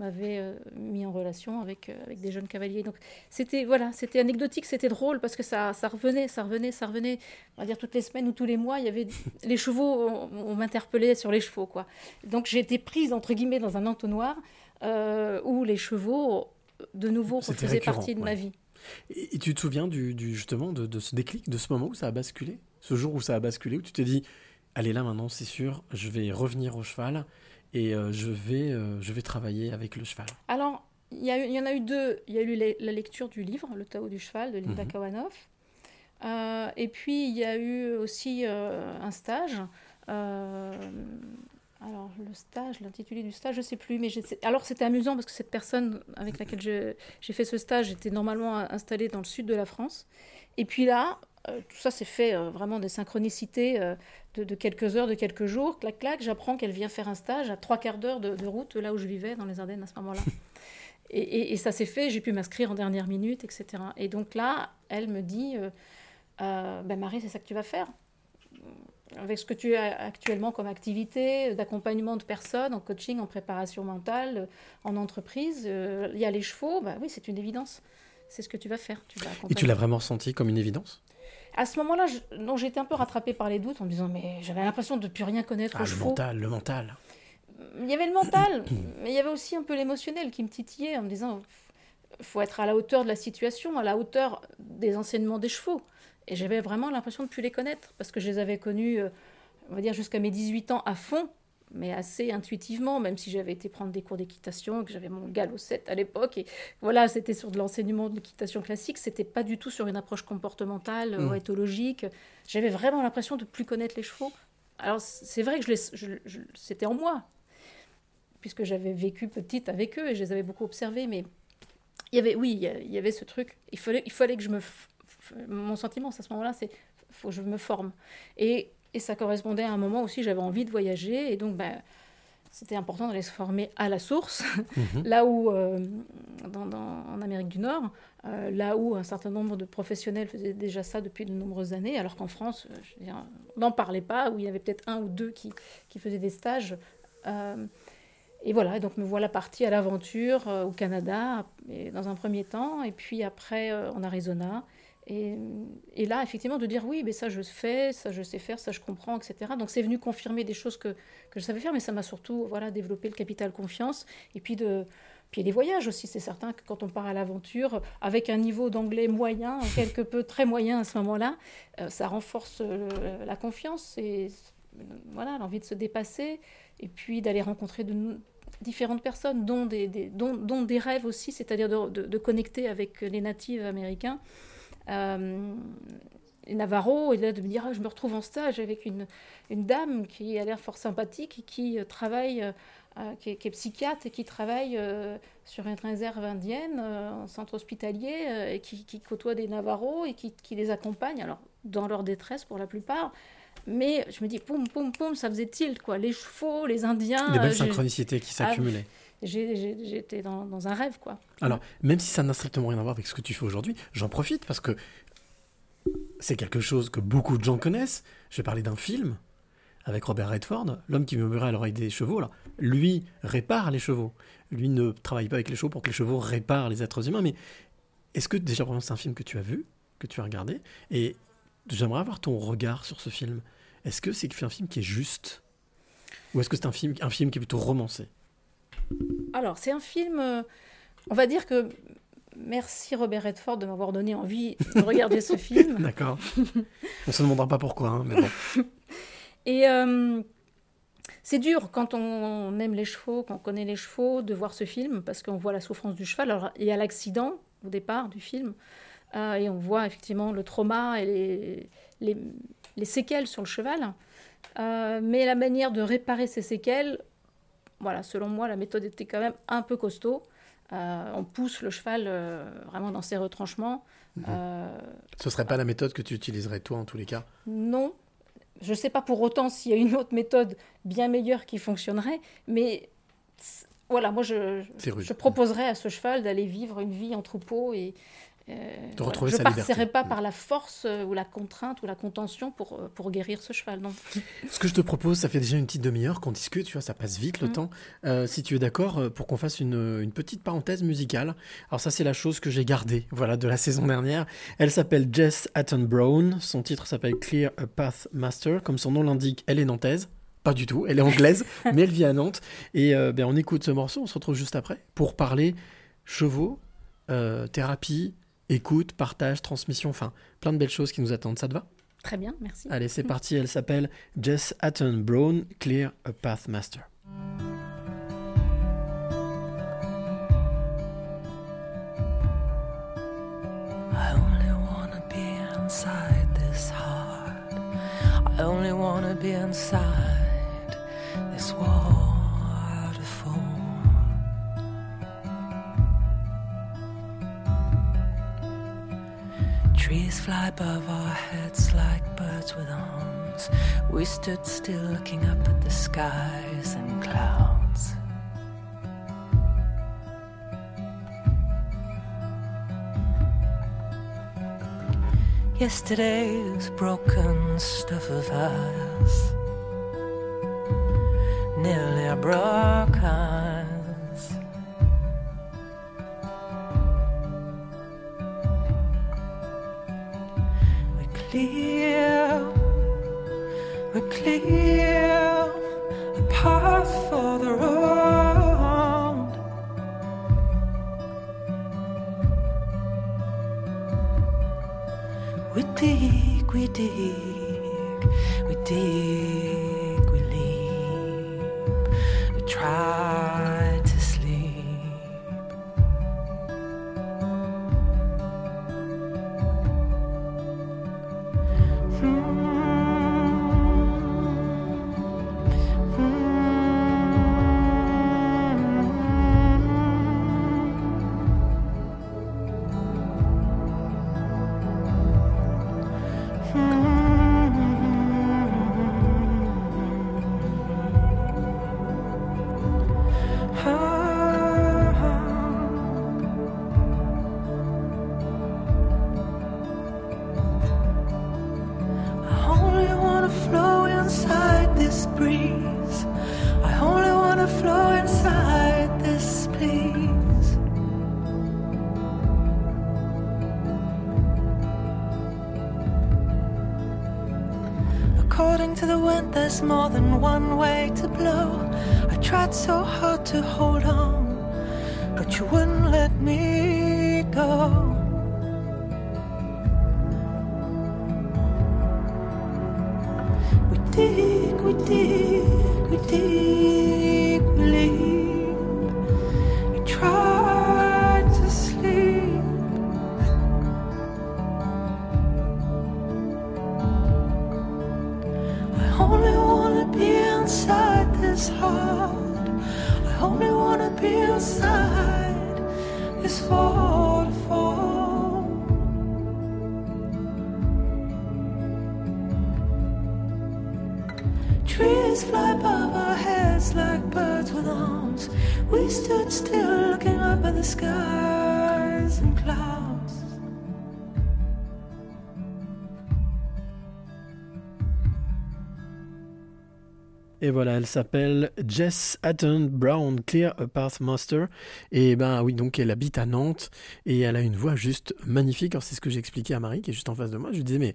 m'avait euh, mis en relation avec, euh, avec des jeunes cavaliers. Donc c'était voilà, c'était anecdotique, c'était drôle parce que ça, ça revenait, ça revenait, ça revenait. On va dire toutes les semaines ou tous les mois, il y avait *laughs* les chevaux, on, on m'interpellait sur les chevaux quoi. Donc j'ai été prise entre guillemets dans un entonnoir euh, où les chevaux de nouveau faisaient partie de ma vie. Et, et tu te souviens du, du- justement de, de ce déclic, de ce moment où ça a basculé? Ce jour où ça a basculé, où tu t'es dit Allez, là maintenant, c'est sûr, je vais revenir au cheval et euh, je, vais, euh, je vais travailler avec le cheval. Alors, il y, en a eu deux. Il y a eu la lecture du livre, Le Tao du cheval, de Linda Mhm. Kawanov. Euh, et puis, il y a eu aussi un stage. Alors, le stage, l'intitulé du stage, je ne sais plus. Mais alors, c'était amusant parce que cette personne avec laquelle j'ai fait ce stage était normalement installée dans le sud de la France. Et puis là, euh, tout ça s'est fait euh, vraiment des synchronicités euh, de, de quelques heures, de quelques jours. Clac, clac, j'apprends qu'elle vient faire un stage à trois quarts d'heure de, de route, là où je vivais, dans les Ardennes à ce moment-là. *laughs* Et, et- et ça s'est fait, j'ai pu m'inscrire en dernière minute, etc. Et donc là, elle me dit, euh, euh, ben Marie, c'est ça que tu vas faire. Avec ce que tu as actuellement comme activité d'accompagnement de personnes, en coaching, en préparation mentale, en entreprise, euh, il y a les chevaux, bah oui, c'est une évidence. C'est ce que tu vas faire. Tu vas Et tu l'as vraiment senti comme une évidence? À ce moment-là, je- non, j'étais un peu rattrapée par les doutes en me disant, mais j'avais l'impression de ne plus rien connaître Ah, le mental, le mental. Il y avait le mental, mais il y avait aussi un peu l'émotionnel qui me titillait en me disant faut être à la hauteur de la situation, à la hauteur des enseignements des chevaux. Et j'avais vraiment l'impression de ne plus les connaître parce que je les avais connus, euh, on va dire, jusqu'à mes 18 ans à fond, mais assez intuitivement, même si j'avais été prendre des cours d'équitation, que j'avais mon galop 7 à l'époque. Et voilà, c'était sur de l'enseignement de l'équitation classique, c'était pas du tout sur une approche comportementale ou éthologique. J'avais vraiment l'impression de plus connaître les chevaux. Alors, c'est vrai que je les- je- je- c'était en moi, puisque j'avais vécu petite avec eux et je les avais beaucoup observés, mais il y avait, oui, il y avait ce truc. Il fallait, il fallait que je me, mon sentiment à ce moment-là, c'est, faut que je me forme. Et, et ça correspondait à un moment aussi, j'avais envie de voyager et donc, ben, c'était important d'aller se former à la source, *laughs* Mhm. là où, euh, dans, dans- en Amérique du Nord, euh, là où un certain nombre de professionnels faisaient déjà ça depuis de nombreuses années, alors qu'en France, euh, je veux dire, on n'en parlait pas, où il y avait peut-être un ou deux qui, qui faisaient des stages. Euh, et voilà, donc me voilà partie à l'aventure au Canada, et dans un premier temps, et puis après en Arizona. Et, là, effectivement, de dire oui, mais ça je fais, ça je sais faire, ça je comprends, etc. Donc c'est venu confirmer des choses que, que je savais faire, mais ça m'a surtout voilà, développé le capital confiance. Et puis, de, puis les voyages aussi, c'est certain que quand on part à l'aventure, avec un niveau d'anglais moyen, quelque peu très moyen à ce moment-là, euh, ça renforce euh, la confiance et voilà, l'envie de se dépasser, et puis d'aller rencontrer de différentes personnes, dont des, des- dont, dont des rêves aussi, c'est-à-dire de, de- de connecter avec les natifs américains. Euh, les Navarro, et là de me dire, Ah, je me retrouve en stage avec une, une dame qui a l'air fort sympathique et qui euh, travaille, euh, euh, qui, est, qui est psychiatre et qui travaille euh, sur une réserve indienne, euh, en centre hospitalier, euh, et qui, qui côtoie des Navarros et qui, qui les accompagne, alors dans leur détresse pour la plupart. Mais je me dis, poum, poum, poum, ça faisait tilt, quoi. Les chevaux, les Indiens. Des euh, belles synchronicités qui s'accumulaient. J'étais dans, dans un rêve, quoi. Alors, même si ça n'a strictement rien à voir avec ce que tu fais aujourd'hui, j'en profite parce que c'est quelque chose que beaucoup de gens connaissent. Je vais parler d'un film avec Robert Redford, L'homme qui murmurait à l'oreille des chevaux. Là. Lui répare les chevaux. Lui ne travaille pas avec les chevaux pour que les chevaux réparent les êtres humains. Mais est-ce que déjà, c'est un film que tu as vu, que tu as regardé Et j'aimerais avoir ton regard sur ce film. Est-ce que c'est un film qui est juste? Ou est-ce que c'est un film, un film qui est plutôt romancé? Alors, c'est un film. euh, on va dire que. Merci Robert Redford de m'avoir donné envie de regarder ce *laughs* film. D'accord. On se demandera pas pourquoi, hein, mais bon. *laughs* Et euh, c'est dur quand on aime les chevaux, quand on connaît les chevaux, de voir ce film, parce qu'on voit la souffrance du cheval. Alors, il y a l'accident au départ du film, euh, et on voit effectivement le trauma et les, les, les séquelles sur le cheval. Euh, mais la manière de réparer ces séquelles, voilà, selon moi, la méthode était quand même un peu costaud. Euh, on pousse le cheval euh, vraiment dans ses retranchements. Euh, Ce serait pas la méthode que tu utiliserais toi en tous les cas? Non, je ne sais pas pour autant s'il y a une autre méthode bien meilleure qui fonctionnerait, mais voilà, moi je, je proposerais à ce cheval d'aller vivre une vie en troupeau et euh, retrouver je ne liberté. pas Mm. par la force euh, ou la contrainte ou la contention pour, euh, pour guérir ce cheval. Non. Ce que je te propose, ça fait déjà une petite demi-heure qu'on discute, tu vois, ça passe vite le Mhm. temps. Euh, si tu es d'accord, pour qu'on fasse une, une petite parenthèse musicale. Alors ça, c'est la chose que j'ai gardée, voilà, de la *laughs* saison dernière. Elle s'appelle Jess Hatton Brown. Son titre s'appelle Clear a Path Master. Comme son nom l'indique, elle est nantaise. Pas du tout, elle est anglaise, *laughs* mais elle vit à Nantes. Et euh, ben, on écoute ce morceau, on se retrouve juste après pour parler chevaux, thérapie, écoute, partage, transmission, enfin, plein de belles choses qui nous attendent. Ça te va? Très bien, merci. Allez, c'est parti. Elle s'appelle Jess Hatton Brown, Clear a Path Master. I only wanna be inside this heart. I only wanna be inside this waterfall. Trees fly above our heads like birds with arms. We stood still looking up at the skies and clouds. Yesterday's broken stuff of us nearly broke clear, we clear a path for the road. We dig, we dig, we dig, Et voilà, elle s'appelle Jess Hatton Brown, Clear a Path Master. Et ben oui, donc elle habite à Nantes et elle a une voix juste magnifique. Alors c'est ce que j'ai expliqué à Marie qui est juste en face de moi. Je lui disais, mais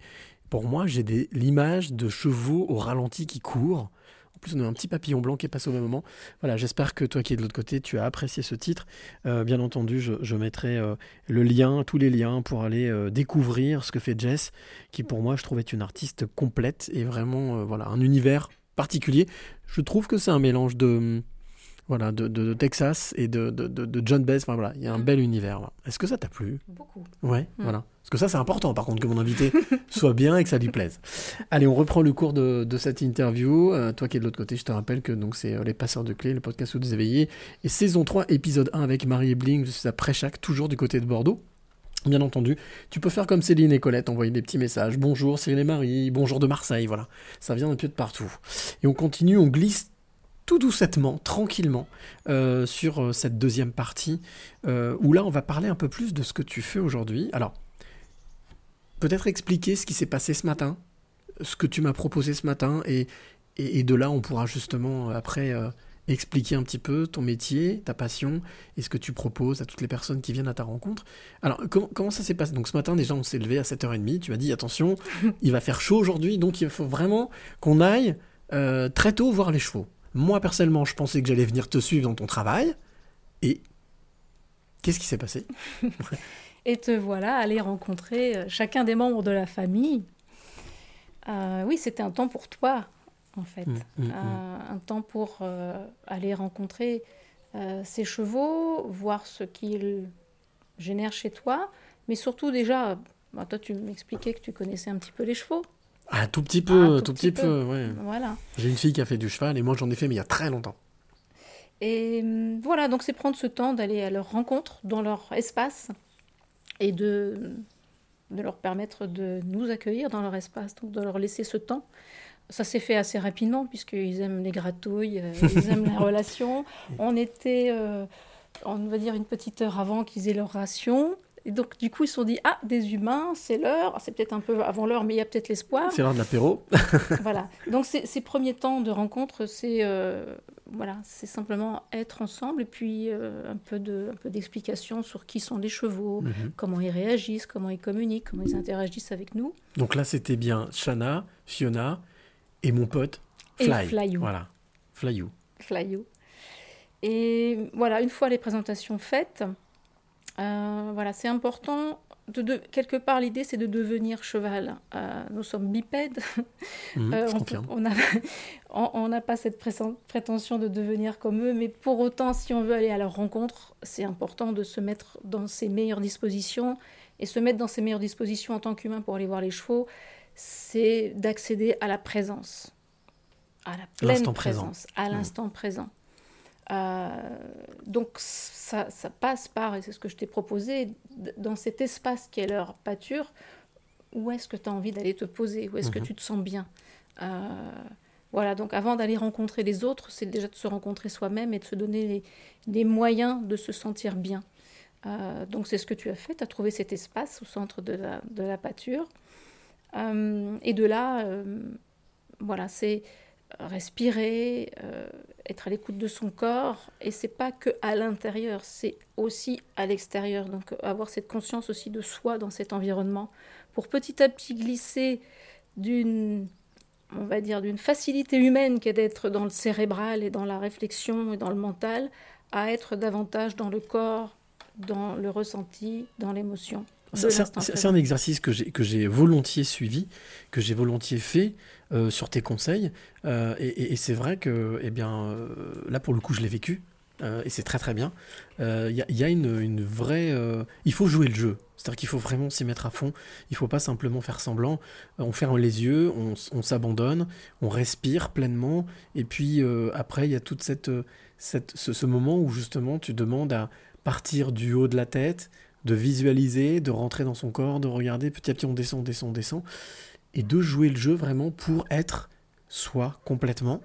pour moi, j'ai l'image de chevaux au ralenti qui courent. En plus, on a un petit papillon blanc qui est passé au même moment. Voilà, j'espère que toi qui es de l'autre côté, tu as apprécié ce titre. Euh, bien entendu, je, mettrai euh, le lien, tous les liens pour aller euh, découvrir ce que fait Jess, qui pour moi, je trouve, est une artiste complète et vraiment, voilà, un univers particulier. Je trouve que c'est un mélange de, voilà, de, de- de Texas et de, de, John Baez. Enfin voilà, il y a un bel univers. Est-ce que ça t'a plu? Beaucoup. Ouais, Mm. voilà. Parce que ça, c'est important, par contre, que mon invité *laughs* soit bien et que ça lui plaise. Allez, on reprend le cours de, de cette interview. Euh, toi qui es de l'autre côté, je te rappelle que donc c'est euh, Les Passeurs de Clés, le podcast où des éveillés. Et saison 3, épisode 1 avec Marie Ebling, je suis à Préchac, toujours du côté de Bordeaux. Bien entendu, tu peux faire comme Céline et Colette, envoyer des petits messages. Bonjour Céline et Marie, bonjour de Marseille, voilà. Ça vient un peu de partout. Et on continue, on glisse tout doucettement, tranquillement, euh, sur euh, cette deuxième partie, euh, où là on va parler un peu plus de ce que tu fais aujourd'hui. Alors, peut-être expliquer ce qui s'est passé ce matin, ce que tu m'as proposé ce matin, et, de là on pourra justement après expliquer un petit peu ton métier, ta passion, et ce que tu proposes à toutes les personnes qui viennent à ta rencontre. Alors, comment, comment ça s'est passé? Donc ce matin déjà on s'est levé à 7h30, tu m'as dit attention, *laughs* il va faire chaud aujourd'hui, donc il faut vraiment qu'on aille euh, très tôt voir les chevaux. Moi personnellement je pensais que j'allais venir te suivre dans ton travail, et qu'est-ce qui s'est passé? *laughs* Et te voilà aller rencontrer euh, chacun des membres de la famille. Euh, oui, c'était un temps pour toi, en fait. Mm, mm, mm. Un temps pour euh, aller rencontrer euh, ces chevaux, voir ce qu'ils génèrent chez toi, mais surtout déjà, bah, toi tu m'expliquais que tu connaissais un petit peu les chevaux. Ah, tout petit peu, Ah, tout, tout petit, petit peu, peu. ouais. Voilà. J'ai une fille qui a fait du cheval et moi j'en ai fait mais il y a très longtemps. Et voilà, donc c'est prendre ce temps d'aller à leur rencontre dans leur espace et de, de leur permettre de nous accueillir dans leur espace, donc de leur laisser ce temps. Ça s'est fait assez rapidement puisqu'ils aiment les gratouilles, euh, *laughs* ils aiment la relation. On était, euh, on va dire, une petite heure avant qu'ils aient leur ration. Et donc, du coup, ils se sont dit, ah, des humains, c'est l'heure. C'est peut-être un peu avant l'heure, mais il y a peut-être l'espoir. C'est l'heure de l'apéro. *laughs* *laughs* voilà. Donc ces, premiers temps de rencontre, c'est euh, voilà, c'est simplement être ensemble et puis euh, un peu de, un peu d'explication sur qui sont les chevaux, Mhm. comment ils réagissent, comment ils communiquent, comment ils interagissent avec nous. Donc là c'était bien Shana, Fiona et mon pote Et Fly. Flyou. Voilà, Flyou. Flyou. Et voilà, une fois les présentations faites, euh, voilà, c'est important. De, de- quelque part, l'idée, c'est de devenir cheval. Euh, nous sommes bipèdes. *laughs* Mhm, Euh, on n'a *laughs* on- on n'a pas cette prétention de devenir comme eux, mais pour autant, si on veut aller à leur rencontre, c'est important de se mettre dans ses meilleures dispositions. Et se mettre dans ses meilleures dispositions en tant qu'humain pour aller voir les chevaux, c'est d'accéder à la présence, à la pleine L'instant présent. présence, à Mm. l'instant présent. Euh, donc ça, ça passe par, et c'est ce que je t'ai proposé, dans cet espace qui est leur pâture, où est-ce que tu as envie d'aller te poser Où est-ce que Mhm. tu te sens bien? Euh, Voilà, donc avant d'aller rencontrer les autres, c'est déjà de se rencontrer soi-même et de se donner les, les moyens de se sentir bien. Euh, donc c'est ce que tu as fait, tu as trouvé cet espace au centre de la, de la pâture. Euh, et de là, euh, voilà, c'est respirer, euh, être à l'écoute de son corps. Et c'est pas que à l'intérieur, c'est aussi à l'extérieur. Donc avoir cette conscience aussi de soi dans cet environnement pour petit à petit glisser d'une on va dire d'une facilité humaine qui est d'être dans le cérébral et dans la réflexion et dans le mental à être davantage dans le corps, dans le ressenti, dans l'émotion. C'est un exercice que j'ai volontiers suivi, que j'ai volontiers fait euh, sur tes conseils. Euh, et et- c'est vrai que, eh bien, euh, là pour le coup, je l'ai vécu. euh, et c'est très très bien. Il y, a- il y a une, une vraie. il faut jouer le jeu. C'est-à-dire qu'il faut vraiment s'y mettre à fond. Il faut pas simplement faire semblant. On ferme les yeux, on, s'abandonne, on respire pleinement. Et puis après, il y a toute cette, cette, ce, ce moment où justement tu demandes à partir du haut de la tête, de visualiser, de rentrer dans son corps, de regarder petit à petit on descend, on descend, on descend, et de jouer le jeu vraiment pour être soi complètement.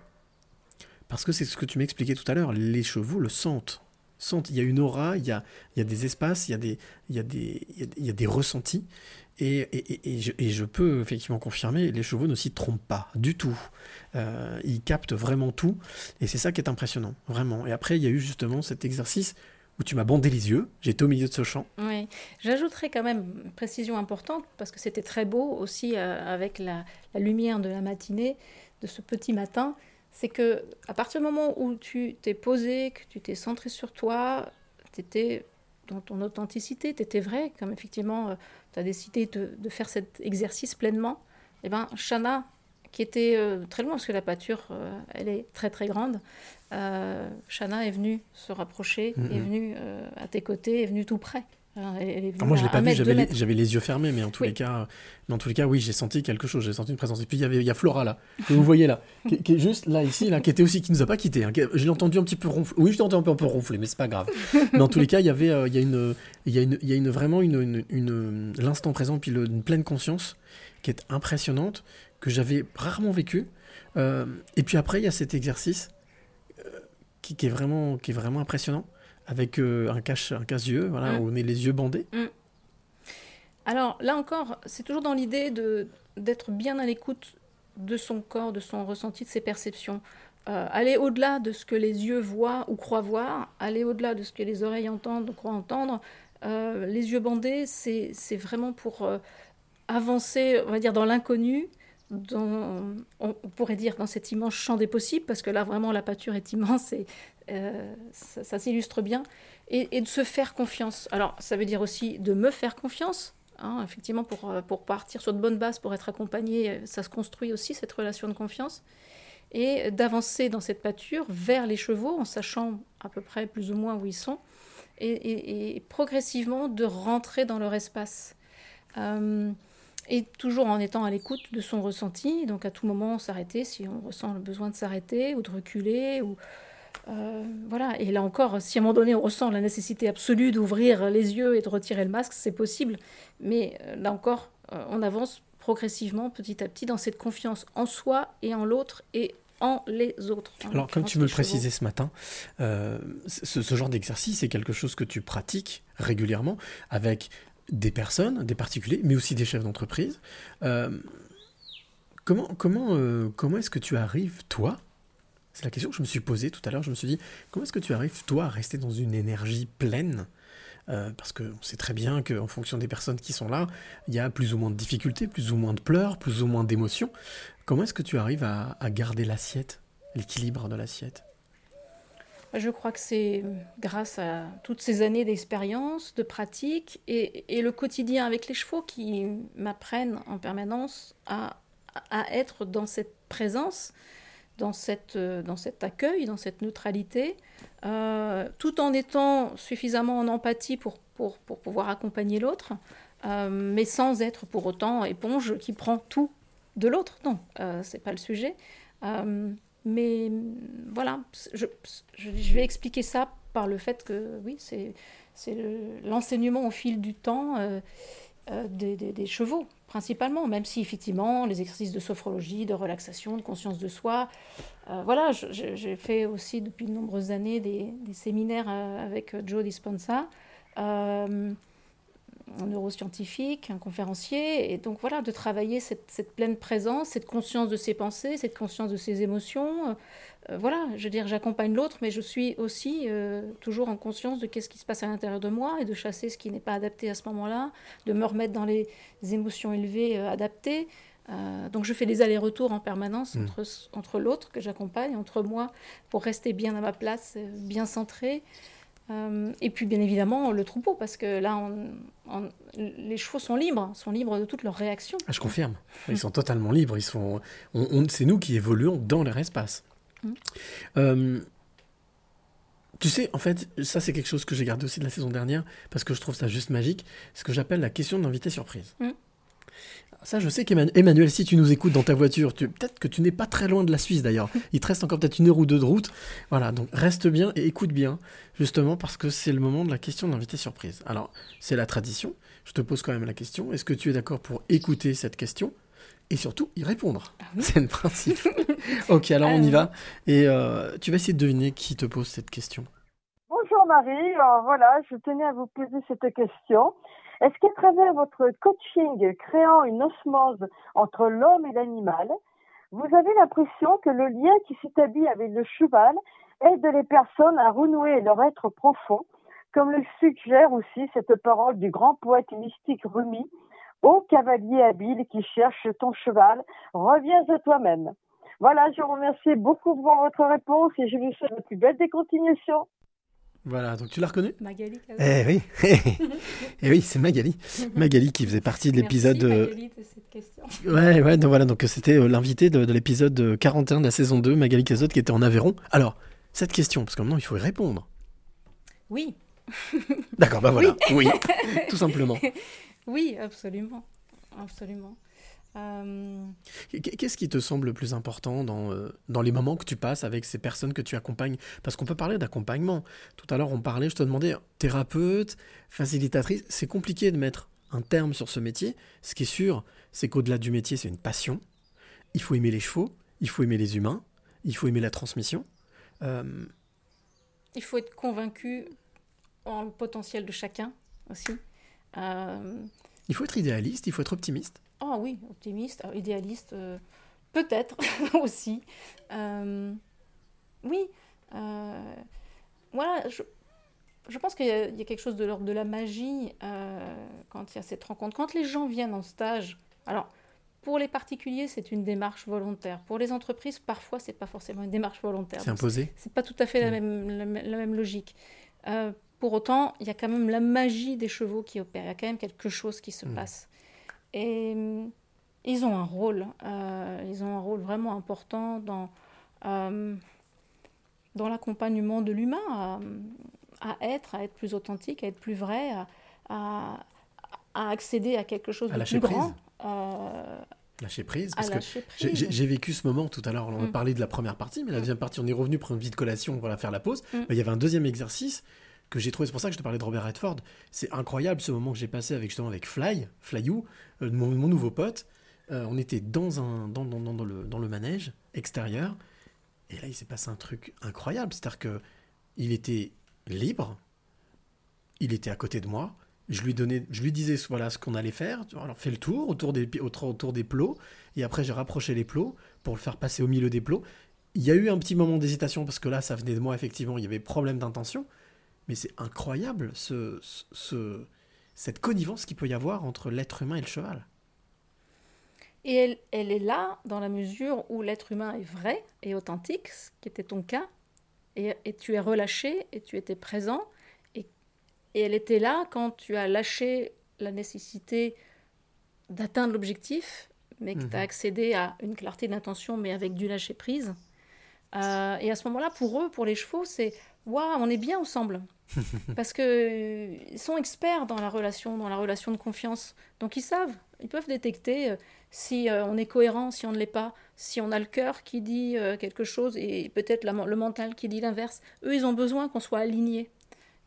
Parce que c'est ce que tu m'expliquais tout à l'heure, les chevaux le sentent. sentent. Il y a une aura, il y a, il y a des espaces, il y a des, il y a des, il y a, des ressentis. Et, et, et- et je, et je peux effectivement confirmer, les chevaux ne s'y trompent pas du tout. Euh, ils captent vraiment tout. Et c'est ça qui est impressionnant, vraiment. Et après, il y a eu justement cet exercice où tu m'as bandé les yeux. J'étais au milieu de ce champ. Oui, j'ajouterais quand même une précision importante parce que c'était très beau aussi euh, avec la, lumière de la matinée, de ce petit matin. c'est que à partir du moment où tu t'es posé, que tu t'es centré sur toi, tu étais dans ton authenticité, tu étais vrai, comme effectivement tu as décidé de, de, faire cet exercice pleinement, et eh ben Shana, qui était euh, très loin, parce que la pâture, euh, elle est très très grande, euh, Shana est venue se rapprocher, Mhm. est venue euh, à tes côtés, est venue tout près. Hein, Elle, elle est venue Ah, moi, je l'ai pas vu, j'avais les, yeux fermés, mais en tous Oui. les cas, en tous les cas, oui, j'ai senti quelque chose, j'ai senti une présence. Et puis il y avait, il y a Flora là, que vous voyez là, qui, qui est juste là ici, là, qui était aussi, qui nous a pas quitté. je l'ai entendu un petit peu ronfler. Oui, je l'ai entendu un peu, un peu ronfler, mais c'est pas grave. mais en tous les cas, il y avait, euh, il y a une, il y a une, il y a une vraiment une, une, une- l'instant présent, puis le- une pleine conscience qui est impressionnante que j'avais rarement vécu. Euh, et puis après, il y a cet exercice euh, qui, qui est vraiment, qui est vraiment impressionnant avec euh, un cache, un casse-yeux, voilà, Mm. où on est les yeux bandés. Alors là encore, c'est toujours dans l'idée de d'être bien à l'écoute de son corps, de son ressenti, de ses perceptions. Euh, aller au-delà de ce que les yeux voient ou croient voir, aller au-delà de ce que les oreilles entendent ou croient entendre. Euh, les yeux bandés, c'est c'est vraiment pour euh, avancer, on va dire, dans l'inconnu, on pourrait dire dans cet immense champ des possibles, parce que là vraiment la pâture est immense et euh, ça, s'illustre bien, et, de se faire confiance. Alors ça veut dire aussi de me faire confiance, hein, effectivement pour, euh, pour partir sur de bonnes bases, pour être accompagné, euh, ça se construit aussi cette relation de confiance, et d'avancer dans cette pâture vers les chevaux en sachant à peu près plus ou moins où ils sont, et, progressivement de rentrer dans leur espace. Et toujours en étant à l'écoute de son ressenti, donc à tout moment s'arrêter si on ressent le besoin de s'arrêter ou de reculer. Ou, euh, voilà. Et là encore, si à un moment donné on ressent la nécessité absolue d'ouvrir les yeux et de retirer le masque, c'est possible. Mais euh, là encore, euh, on avance progressivement, petit à petit, dans cette confiance en soi et en l'autre et en les autres. En Alors, comme tu me le précisais ce matin, euh, ce, ce genre d'exercice est quelque chose que tu pratiques régulièrement avec des personnes, des particuliers, mais aussi des chefs d'entreprise. Euh, comment comment, euh, comment est-ce que tu arrives, toi? C'est la question que je me suis posée tout à l'heure. Je me suis dit, comment est-ce que tu arrives, toi, à rester dans une énergie pleine? Euh, parce qu'on sait très bien qu'en fonction des personnes qui sont là, il y a plus ou moins de difficultés, plus ou moins de pleurs, plus ou moins d'émotions. Comment est-ce que tu arrives à, à garder l'assiette, l'équilibre de l'assiette? Je crois que c'est grâce à toutes ces années d'expérience, de pratique et, le quotidien avec les chevaux qui m'apprennent en permanence à, être dans cette présence, dans, cette, euh, dans cet accueil, dans cette neutralité, euh, tout en étant suffisamment en empathie pour, pour, pour pouvoir accompagner l'autre, euh, mais sans être pour autant éponge qui prend tout de l'autre. Non, euh, c'est pas le sujet. Mais voilà, je, je, vais expliquer ça par le fait que oui, c'est c'est le- l'enseignement au fil du temps euh, euh, des, des- chevaux, principalement, même si effectivement les exercices de sophrologie, de relaxation, de conscience de soi, euh, voilà, j'ai fait aussi depuis de nombreuses années des, des séminaires avec Joe Dispenza. Un neuroscientifique, un conférencier, et donc voilà, de travailler cette, cette pleine présence, cette conscience de ses pensées, cette conscience de ses émotions. euh, euh, voilà, je veux dire, j'accompagne l'autre, mais je suis aussi euh, toujours en conscience de qu'est-ce qui se passe à l'intérieur de moi et de chasser ce qui n'est pas adapté à ce moment-là, de me remettre dans les émotions élevées euh, adaptées. Euh, donc je fais des allers-retours en permanence Mm. entre, entre l'autre que j'accompagne, entre moi, pour rester bien à ma place, bien centré. Euh, et puis bien évidemment le troupeau, parce que là, on- on- les chevaux sont libres, sont libres de toutes leurs réactions. Ah, je confirme. Ils sont totalement libres. Ils sont, on, on- c'est nous qui évoluons dans leur espace. Mm. Euh, tu sais, en fait, ça c'est quelque chose que j'ai gardé aussi de la saison dernière parce que je trouve ça juste magique. Ce que j'appelle la question d'invité surprise. Mm. Ça, je sais qu'Emmanuel, si tu nous écoutes dans ta voiture, tu- peut-être que tu n'es pas très loin de la Suisse d'ailleurs. *laughs* Il te reste encore peut-être une heure ou deux de route. Voilà, donc reste bien et écoute bien, justement parce que c'est le moment de la question d'invité surprise. Alors, c'est la tradition. Je te pose quand même la question. Est-ce que tu es d'accord pour écouter cette question et surtout y répondre? Ah oui. C'est le principe. *laughs* ok, alors on y va. Et euh, tu vas essayer de deviner qui te pose cette question. Bonjour Marie, Alors, voilà, je tenais à vous poser cette question. Est-ce qu'à travers votre coaching créant une osmose entre l'homme et l'animal, vous avez l'impression que le lien qui s'établit avec le cheval aide les personnes à renouer leur être profond, comme le suggère aussi cette parole du grand poète mystique Rumi Ô cavalier habile qui cherche ton cheval, reviens à toi-même. Voilà, je vous remercie beaucoup pour votre réponse et je vous souhaite la plus belle des continuations. Voilà, donc tu l'as reconnu Magali. Cazot. Eh oui, *laughs* eh oui, c'est Magali. Magali qui faisait partie de l'épisode. Merci, euh, Magali, de cette question. Ouais, ouais, donc voilà, donc c'était euh, l'invité de, de l'épisode euh, 41 de la saison 2, Magali Cazot, qui était en Aveyron. Alors, cette question, parce que maintenant il faut y répondre. Oui. D'accord, bah voilà, oui, *laughs* tout simplement. Oui, absolument. Absolument. Euh, Qu- Qu'est-ce qui te semble le plus important dans, euh, dans les moments que tu passes avec ces personnes que tu accompagnes? Parce qu'on peut parler d'accompagnement. Tout à l'heure, on parlait, je te demandais, thérapeute, facilitatrice, c'est compliqué de mettre un terme sur ce métier. Ce qui est sûr, c'est qu'au-delà du métier, c'est une passion. Il faut aimer les chevaux, il faut aimer les humains, il faut aimer la transmission. Euh, il faut être convaincu en le potentiel de chacun aussi. Il faut être idéaliste, il faut être optimiste. Ah oui, optimiste, euh, idéaliste, euh, peut-être *laughs* aussi. Euh, oui, voilà, je, je pense qu'il y, a il y a quelque chose de l'ordre de la magie quand il y a cette rencontre. Quand les gens viennent en stage, alors pour les particuliers, c'est une démarche volontaire. Pour les entreprises, parfois, c'est pas forcément une démarche volontaire. C'est imposé. c'est pas tout à fait la Mm. même, la, même- la même logique. Euh, pour autant, il y a quand même la magie des chevaux qui opère. Il y a quand même quelque chose qui se Mm. passe. Et hum, ils ont un rôle. euh, ils ont un rôle vraiment important dans, euh, dans l'accompagnement de l'humain à, à être, à être plus authentique, à être plus vrai, à, à- à accéder à quelque chose de plus grand. Euh, Lâcher prise. Parce que lâcher j'ai- vécu ce moment tout à l'heure. On a Mm. parlé de la première partie, mais la deuxième partie, on est revenu prendre une petite collation, voilà, faire la pause. Mm. Il y avait un deuxième exercice que j'ai trouvé. C'est pour ça que je te parlais de Robert Redford. C'est incroyable ce moment que j'ai passé avec justement avec Fly, Flyou, euh, mon, nouveau pote. Euh, on était dans un dans, dans, dans, le, dans le manège extérieur, et là il s'est passé un truc incroyable. C'est-à-dire que il était libre, il était à côté de moi. Je lui donnais, je lui disais voilà ce qu'on allait faire. Alors fais le tour autour des autour, autour des plots, et après j'ai rapproché les plots pour le faire passer au milieu des plots. Il y a eu un petit moment d'hésitation parce que là ça venait de moi effectivement, il y avait problème d'intention, mais c'est incroyable ce, ce- ce- cette connivence qu'il peut y avoir entre l'être humain et le cheval. Et elle, elle est là dans la mesure où l'être humain est vrai et authentique, ce qui était ton cas, et, et tu es relâché et tu étais présent, et, et elle était là quand tu as lâché la nécessité d'atteindre l'objectif, mais que Mhm. tu as accédé à une clarté d'intention, mais avec du lâcher prise. Euh, et à ce moment-là, pour eux, pour les chevaux, c'est waouh, on est bien ensemble. *laughs* Parce que ils sont experts dans la relation, dans la relation de confiance. Donc ils savent, ils peuvent détecter euh, si euh, on est cohérent, si on ne l'est pas, si on a le cœur qui dit euh, quelque chose et peut-être le mental qui dit l'inverse. Eux, ils ont besoin qu'on soit alignés,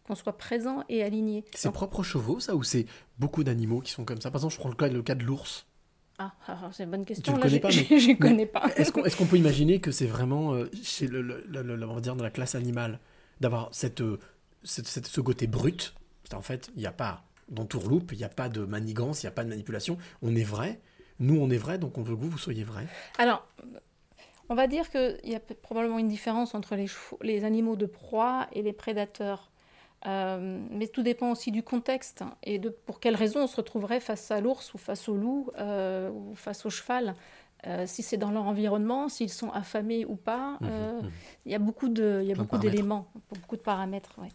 qu'on soit présent et aligné. C'est propre aux chevaux ça ou c'est beaucoup d'animaux qui sont comme ça? Par exemple, je prends le cas, le cas de l'ours. Ah, ah, ah, c'est une bonne question. le Là, connais j'ai- pas, j'ai- mais, *laughs* je mais connais pas. *laughs* Est-ce qu'on peut imaginer que c'est vraiment euh, chez le, le- le- le- on va dire dans la classe animale d'avoir cette, euh, cette- cette- ce côté brut qu'en fait, il n'y a pas dans Tourloupe, il n'y a pas de manigance, il n'y a pas de manipulation. On est vrai. Nous, on est vrai, donc on veut que vous, vous soyez vrai. Alors, on va dire qu'il y a probablement une différence entre les, les animaux de proie et les prédateurs. Euh, mais tout dépend aussi du contexte et de pour quelles raisons on se retrouverait face à l'ours ou face au loup euh, ou face au cheval. Euh, si c'est dans leur environnement, s'ils sont affamés ou pas, il y a beaucoup de, il y a beaucoup d'éléments, beaucoup de paramètres. ouais.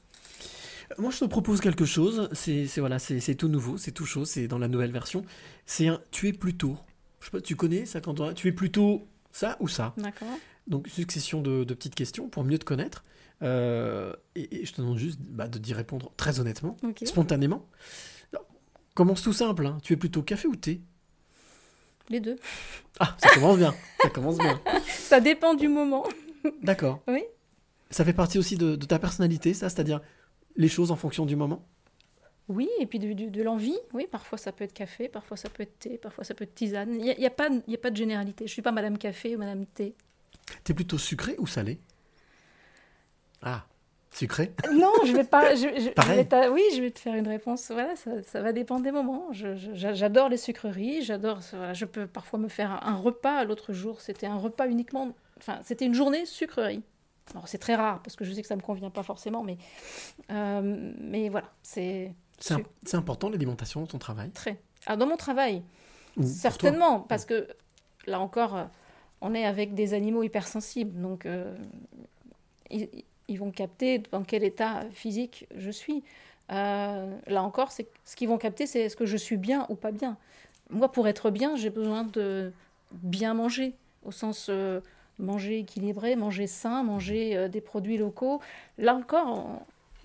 Moi, je te propose quelque chose. C'est voilà, c'est tout nouveau, c'est tout chaud, c'est dans la nouvelle version. C'est un tu es plutôt. Je sais pas, tu connais ça quand on tu es plutôt ça ou ça. D'accord. Donc succession de, de petites questions pour mieux te connaître. Euh, et, et je te demande juste bah, de d'y répondre très honnêtement, spontanément. Alors, commence tout simple. hein. Tu es plutôt café ou thé? Les deux. Ah, ça commence bien. ça commence bien. *laughs* Ça dépend du moment. D'accord. Oui. Ça fait partie aussi de, de ta personnalité, ça, c'est-à-dire les choses en fonction du moment. Oui, et puis de, de- de l'envie. Oui, parfois ça peut être café, parfois ça peut être thé, parfois ça peut être tisane. Il n'y a, y a pas il y a pas de généralité. Je ne suis pas Madame Café ou Madame Thé. T'es plutôt sucré ou salé? Ah, sucré? Non, je vais pas. Je, je- je Pareil. vais t'a- oui, je vais te faire une réponse. Voilà, ça, ça va dépendre des moments. J'adore les sucreries. J'adore. voilà, je peux parfois me faire un, un repas. L'autre jour, c'était un repas uniquement. Enfin, c'était une journée sucrerie. Alors c'est très rare parce que je sais que ça me convient pas forcément, mais euh, mais voilà, c'est C'est im- c'est important l'alimentation dans ton travail très. Alors dans mon travail, Ou certainement, parce que là encore, euh, on est avec des animaux hypersensibles, donc euh, ils, ils vont capter dans quel état physique je suis. Euh, là encore, c'est ce qu'ils vont capter, c'est est-ce que je suis bien ou pas bien. Moi, pour être bien, j'ai besoin de bien manger, au sens manger équilibré, manger sain, manger euh, des produits locaux. Là encore,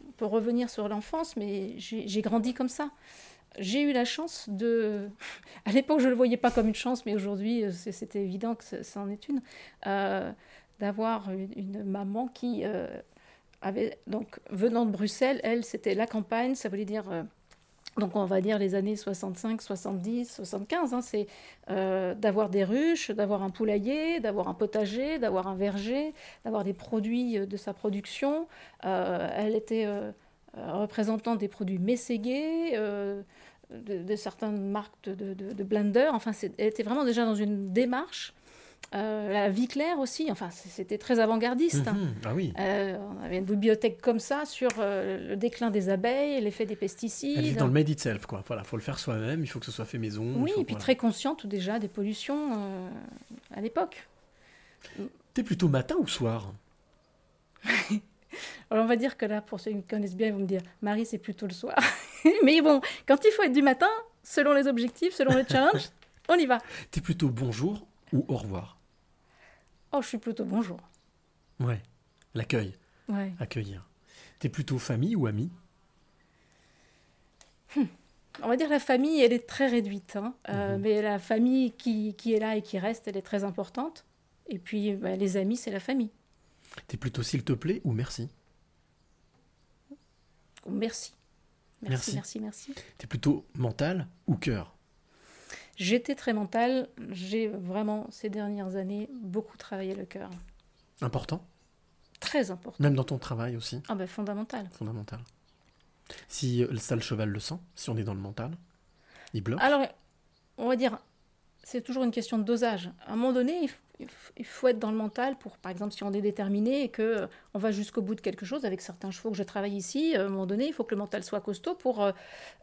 on peut revenir sur l'enfance, mais j'ai grandi comme ça. J'ai eu la chance de... *laughs* À l'époque, je ne le voyais pas comme une chance, mais aujourd'hui, euh, c'était évident que ça ça en est une. euh, D'avoir une, maman qui avait... Donc, venant de Bruxelles, elle, c'était la campagne, ça voulait dire... donc on va dire les années 65, 70, 75, hein, c'est euh, d'avoir des ruches, d'avoir un poulailler, d'avoir un potager, d'avoir un verger, d'avoir des produits euh, de sa production. Euh, elle était représentante des produits Mességuet, euh, de, certaines marques de, de, de- de blender. Enfin, elle était vraiment déjà dans une démarche. Euh, la vie claire aussi, enfin, c'était très avant-gardiste. hein. Mhm. Ah oui. Euh, on avait une bibliothèque comme ça sur euh, le déclin des abeilles, l'effet des pesticides. Elle vit dans le made itself, quoi. Voilà, faut le faire soi-même, il faut que ce soit fait maison. Oui, faut- et puis voilà. très consciente déjà des pollutions à l'époque. T'es plutôt matin ou soir? *laughs* Alors on va dire que là, pour ceux qui me connaissent bien, ils vont me dire Marie, c'est plutôt le soir. *laughs* Mais bon, quand il faut être du matin, selon les objectifs, selon le challenge, *laughs* on y va. T'es plutôt bonjour ou au revoir Oh, je suis plutôt bonjour. Ouais. L'accueil, Ouais. accueillir. T'es plutôt famille ou ami On va dire la famille, elle est très réduite. hein. Euh, Mais la famille qui, qui est là et qui reste, elle est très importante. Et puis bah, les amis, c'est la famille. T'es plutôt s'il te plaît ou merci? Merci. Merci. Merci, merci, merci. T'es plutôt mental ou cœur? J'étais très mentale. J'ai vraiment, ces dernières années, beaucoup travaillé le cœur. Important? Très important. Même dans ton travail aussi? Ah ben fondamental. Fondamental. Si euh, ça, le cheval le sent, si on est dans le mental, il bloque? Alors, on va dire, c'est toujours une question de dosage. À un moment donné, il, faut être dans le mental pour, par exemple, si on est déterminé et que euh, on va jusqu'au bout de quelque chose avec certains chevaux que je travaille ici, euh, à un moment donné, il faut que le mental soit costaud pour,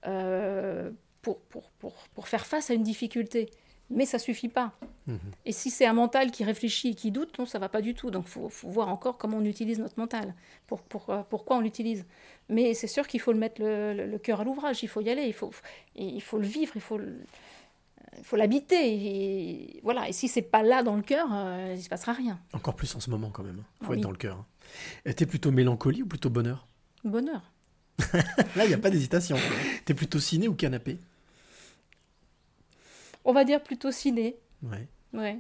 euh, pour, pour, pour, pour faire face à une difficulté. Mais ça suffit pas. Mhm. Et si c'est un mental qui réfléchit et qui doute, non, ça va pas du tout. Donc, il faut, faut voir encore comment on utilise notre mental, pour, pour, euh, pourquoi on l'utilise. Mais c'est sûr qu'il faut le mettre le, le- le cœur à l'ouvrage, il faut y aller, il faut, il faut le vivre, il faut le- il faut l'habiter. Et, voilà. Et si c'est pas là dans le cœur, euh, il se passera rien. Encore plus en ce moment quand même. Faut Ah être dans le cœur. Euh, T'es plutôt mélancolie ou plutôt bonheur? Bonheur. *laughs* Là, il n'y a pas d'hésitation. T'es plutôt ciné ou canapé? On va dire plutôt ciné. Ouais. Ouais.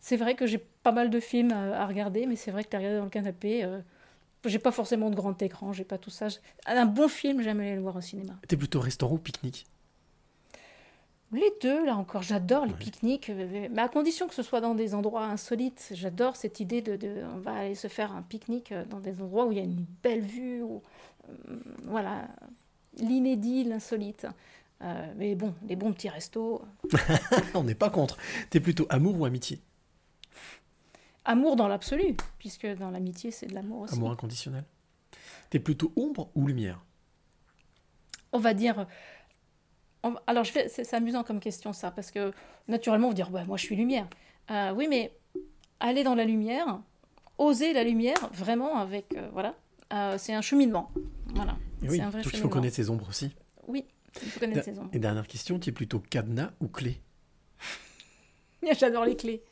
C'est vrai que j'ai pas mal de films à, à regarder, mais c'est vrai que t'as regardé dans le canapé. euh, j'ai pas forcément de grand écran, j'ai pas tout ça. Un bon film, j'aime aller le voir au cinéma. T'es plutôt restaurant ou pique-nique? Les deux, là encore, j'adore les pique-niques, euh, mais à condition que ce soit dans des endroits insolites. J'adore cette idée de, de- On va aller se faire un pique-nique euh, dans des endroits où il y a une belle vue, où, euh, voilà, l'inédit, l'insolite. Euh, mais bon, les bons petits restos. *laughs* On n'est pas contre. T'es plutôt amour ou amitié? Amour dans l'absolu, puisque dans l'amitié, c'est de l'amour aussi. Amour inconditionnel? T'es plutôt ombre ou lumière? On va dire. on va- alors, je c'est c'est amusant comme question, ça, parce que naturellement, on va dire ouais, moi, je suis lumière. Euh, oui, mais aller dans la lumière, oser la lumière, vraiment, avec. euh, voilà, euh, c'est un cheminement. Voilà. Et oui, c'est un vrai donc il faut connaître ses ombres aussi. Oui, il faut connaître ses ombres. Et dernière question, tu es plutôt cadenas ou clé *laughs* J'adore les clés.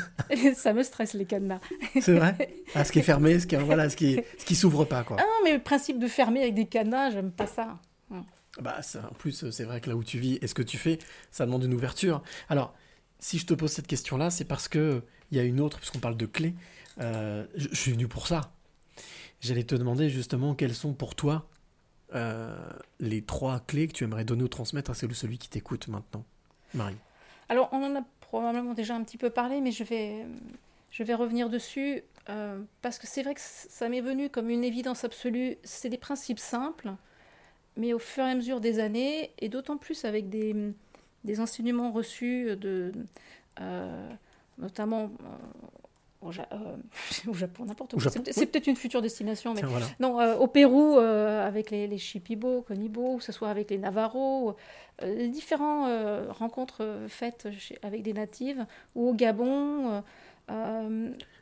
*laughs* ça me stresse, les cadenas. C'est vrai ah, Ce qui est *laughs* fermé, ce qui, voilà, ce qui, ce qui s'ouvre pas, quoi. Ah non, mais le principe de fermer avec des cadenas, j'aime pas ça. Hmm. Bah, ça, en plus, c'est vrai que là où tu vis et ce que tu fais, ça demande une ouverture. Alors, si je te pose cette question-là, c'est parce que il y a une autre, puisqu'on parle de clés. euh, je, je suis venu pour ça. J'allais te demander justement quelles sont pour toi euh, les trois clés que tu aimerais donner ou transmettre à celui, celui qui t'écoute maintenant, Marie. Alors, on en a probablement déjà un petit peu parlé, mais je vais, je vais revenir dessus, euh, parce que c'est vrai que ça m'est venu comme une évidence absolue. C'est des principes simples, mais au fur et à mesure des années, et d'autant plus avec des, des enseignements reçus, de, euh, notamment au, Ja- euh, *laughs* au Japon, n'importe où. C'est oui. peut-être une future destination, mais voilà. non, euh, au Pérou, euh, avec les, les Shipibo, Konibo, que ce soit avec les Navarros, les différentes rencontres faites chez- avec des natives, ou au Gabon,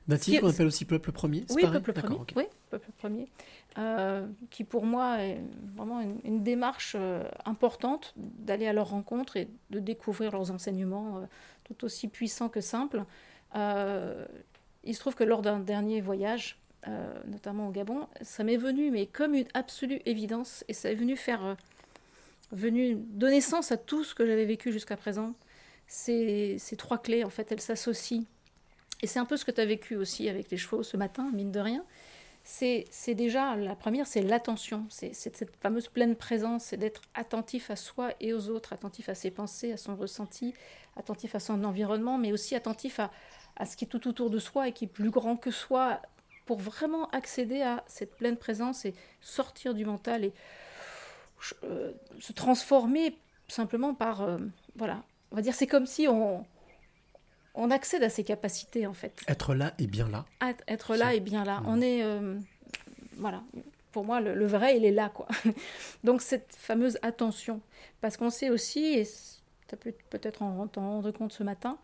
Natif, qu'on appelle aussi peuple premier oui, peuple premier. Oui, peuple premier. Euh, qui pour moi est vraiment une, une démarche euh, importante d'aller à leur rencontre et de découvrir leurs enseignements, euh, tout aussi puissants que simples. Il se trouve que lors d'un dernier voyage, euh, notamment au Gabon, ça m'est venu, mais comme une absolue évidence, et ça est venu faire, euh, venu donner sens à tout ce que j'avais vécu jusqu'à présent. Ces, ces trois clés, en fait, elles s'associent. Et c'est un peu ce que tu as vécu aussi avec les chevaux ce matin, mine de rien. C'est déjà, la première, c'est l'attention. C'est cette fameuse pleine présence, c'est d'être attentif à soi et aux autres, attentif à ses pensées, à son ressenti, attentif à son environnement, mais aussi attentif à, à ce qui est tout autour de soi et qui est plus grand que soi, pour vraiment accéder à cette pleine présence et sortir du mental et euh, se transformer simplement par, euh, voilà, on va dire, c'est comme si on, on accède à ses capacités en fait. Être là et bien là. Être- Être là et bien là. Mm. On est, euh, voilà, pour moi, le, le vrai, il est là, quoi. *laughs* Donc cette fameuse attention, parce qu'on sait aussi, et tu as pu peut-être en rendre compte ce matin,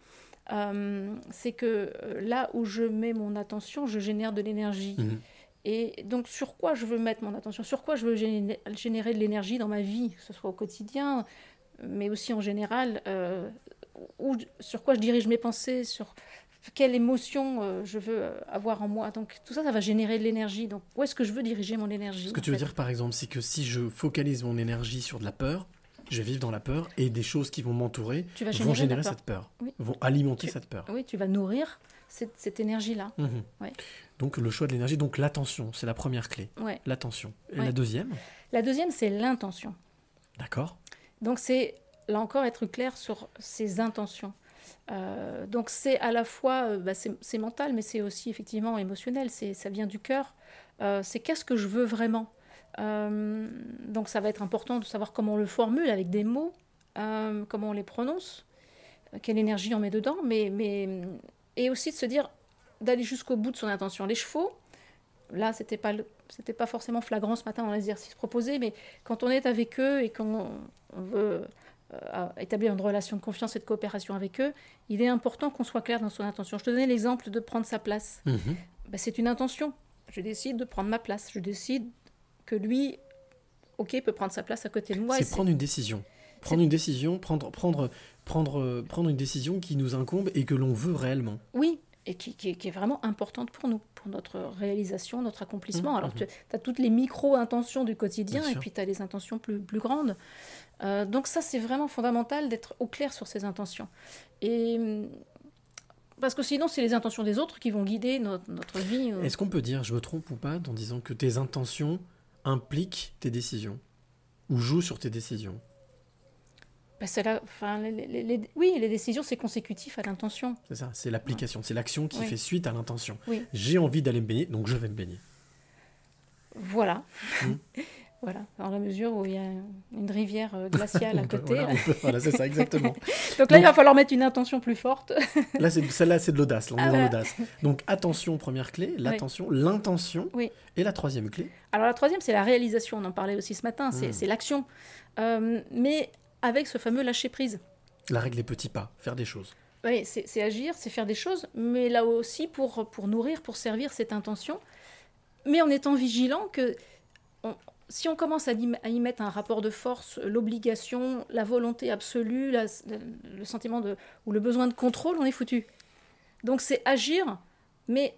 euh, c'est que euh, là où je mets mon attention, je génère de l'énergie. Mhm. Et donc, sur quoi je veux mettre mon attention? Sur quoi je veux géné- générer de l'énergie dans ma vie, que ce soit au quotidien, mais aussi en général euh, ou Sur quoi je dirige mes pensées Sur quelle émotion euh, je veux avoir en moi? Donc, tout ça, ça va générer de l'énergie. Donc, où est-ce que je veux diriger mon énergie Ce que tu veux fait? dire, par exemple, c'est que si je focalise mon énergie sur de la peur, je vais vivre dans la peur et des choses qui vont m'entourer vont générer générer cette peur, Oui. vont alimenter Tu- cette peur. Oui, tu vas nourrir cette, cette énergie-là. Mhm. Ouais. Donc le choix de l'énergie, donc l'attention, c'est la première clé. Ouais. L'attention. Et Ouais. la deuxième La deuxième, c'est l'intention. D'accord. Donc c'est là encore être clair sur ses intentions. Euh, donc c'est à la fois, euh, bah, c'est mental, mais c'est aussi effectivement émotionnel, c'est ça vient du cœur. Euh, c'est qu'est-ce que je veux vraiment? Euh, donc ça va être important de savoir comment on le formule avec des mots, euh, comment on les prononce, euh, quelle énergie on met dedans, mais, mais et aussi de se dire d'aller jusqu'au bout de son intention. Les chevaux, là c'était pas c'était pas forcément flagrant ce matin dans l'exercice proposé, mais quand on est avec eux et qu'on on veut euh, établir une relation de confiance et de coopération avec eux, il est important qu'on soit clair dans son intention. Je te donnais l'exemple de prendre sa place. Mhm. Ben, c'est une intention. Je décide de prendre ma place. Je décide que lui, ok, peut prendre sa place à côté de moi. c'est prendre une décision. Prendre une décision, prendre, prendre, prendre, euh, prendre une décision qui nous incombe et que l'on veut réellement. Oui, et qui, qui est- qui est vraiment importante pour nous, pour notre réalisation, notre accomplissement. Mhm, Alors, mhm. tu as toutes les micro-intentions du quotidien, Bien et sûr. puis tu as les intentions plus, plus grandes. Euh, donc ça, c'est vraiment fondamental d'être au clair sur ces intentions. Et... hum, Parce que sinon, c'est les intentions des autres qui vont guider notre, notre vie. euh. Est-ce qu'on peut dire, je me trompe ou pas, en disant que tes intentions impliquent tes décisions ou jouent sur tes décisions Ben, la- enfin, les- les- les- oui, les décisions, c'est consécutif à l'intention. C'est ça, c'est l'application, c'est l'action qui Oui. fait suite à l'intention. Oui. J'ai envie d'aller me baigner, donc je vais me baigner. Voilà. Hmm. *laughs* voilà, dans la mesure où il y a une rivière euh, glaciale à *laughs* côté. voilà, on peut- voilà, c'est ça, exactement. *laughs* Donc là, il va falloir mettre une intention plus forte. Là, celle-là, c'est de l'audace. On Ah, est dans voilà. l'audace. Donc, attention, première clé, l'attention, l'intention. Oui. Et la troisième clé, Alors la troisième, c'est la réalisation. On en parlait aussi ce matin. C'est c'est l'action. Euh, mais avec ce fameux lâcher-prise. la règle des petits pas, faire des choses. Oui, c'est c'est agir, c'est faire des choses, mais là aussi pour, pour nourrir, pour servir cette intention, mais en étant vigilant que on- si on commence à y, mettre un rapport de force, l'obligation, la volonté absolue, la- le sentiment de, ou le besoin de contrôle, on est foutu. Donc c'est agir, mais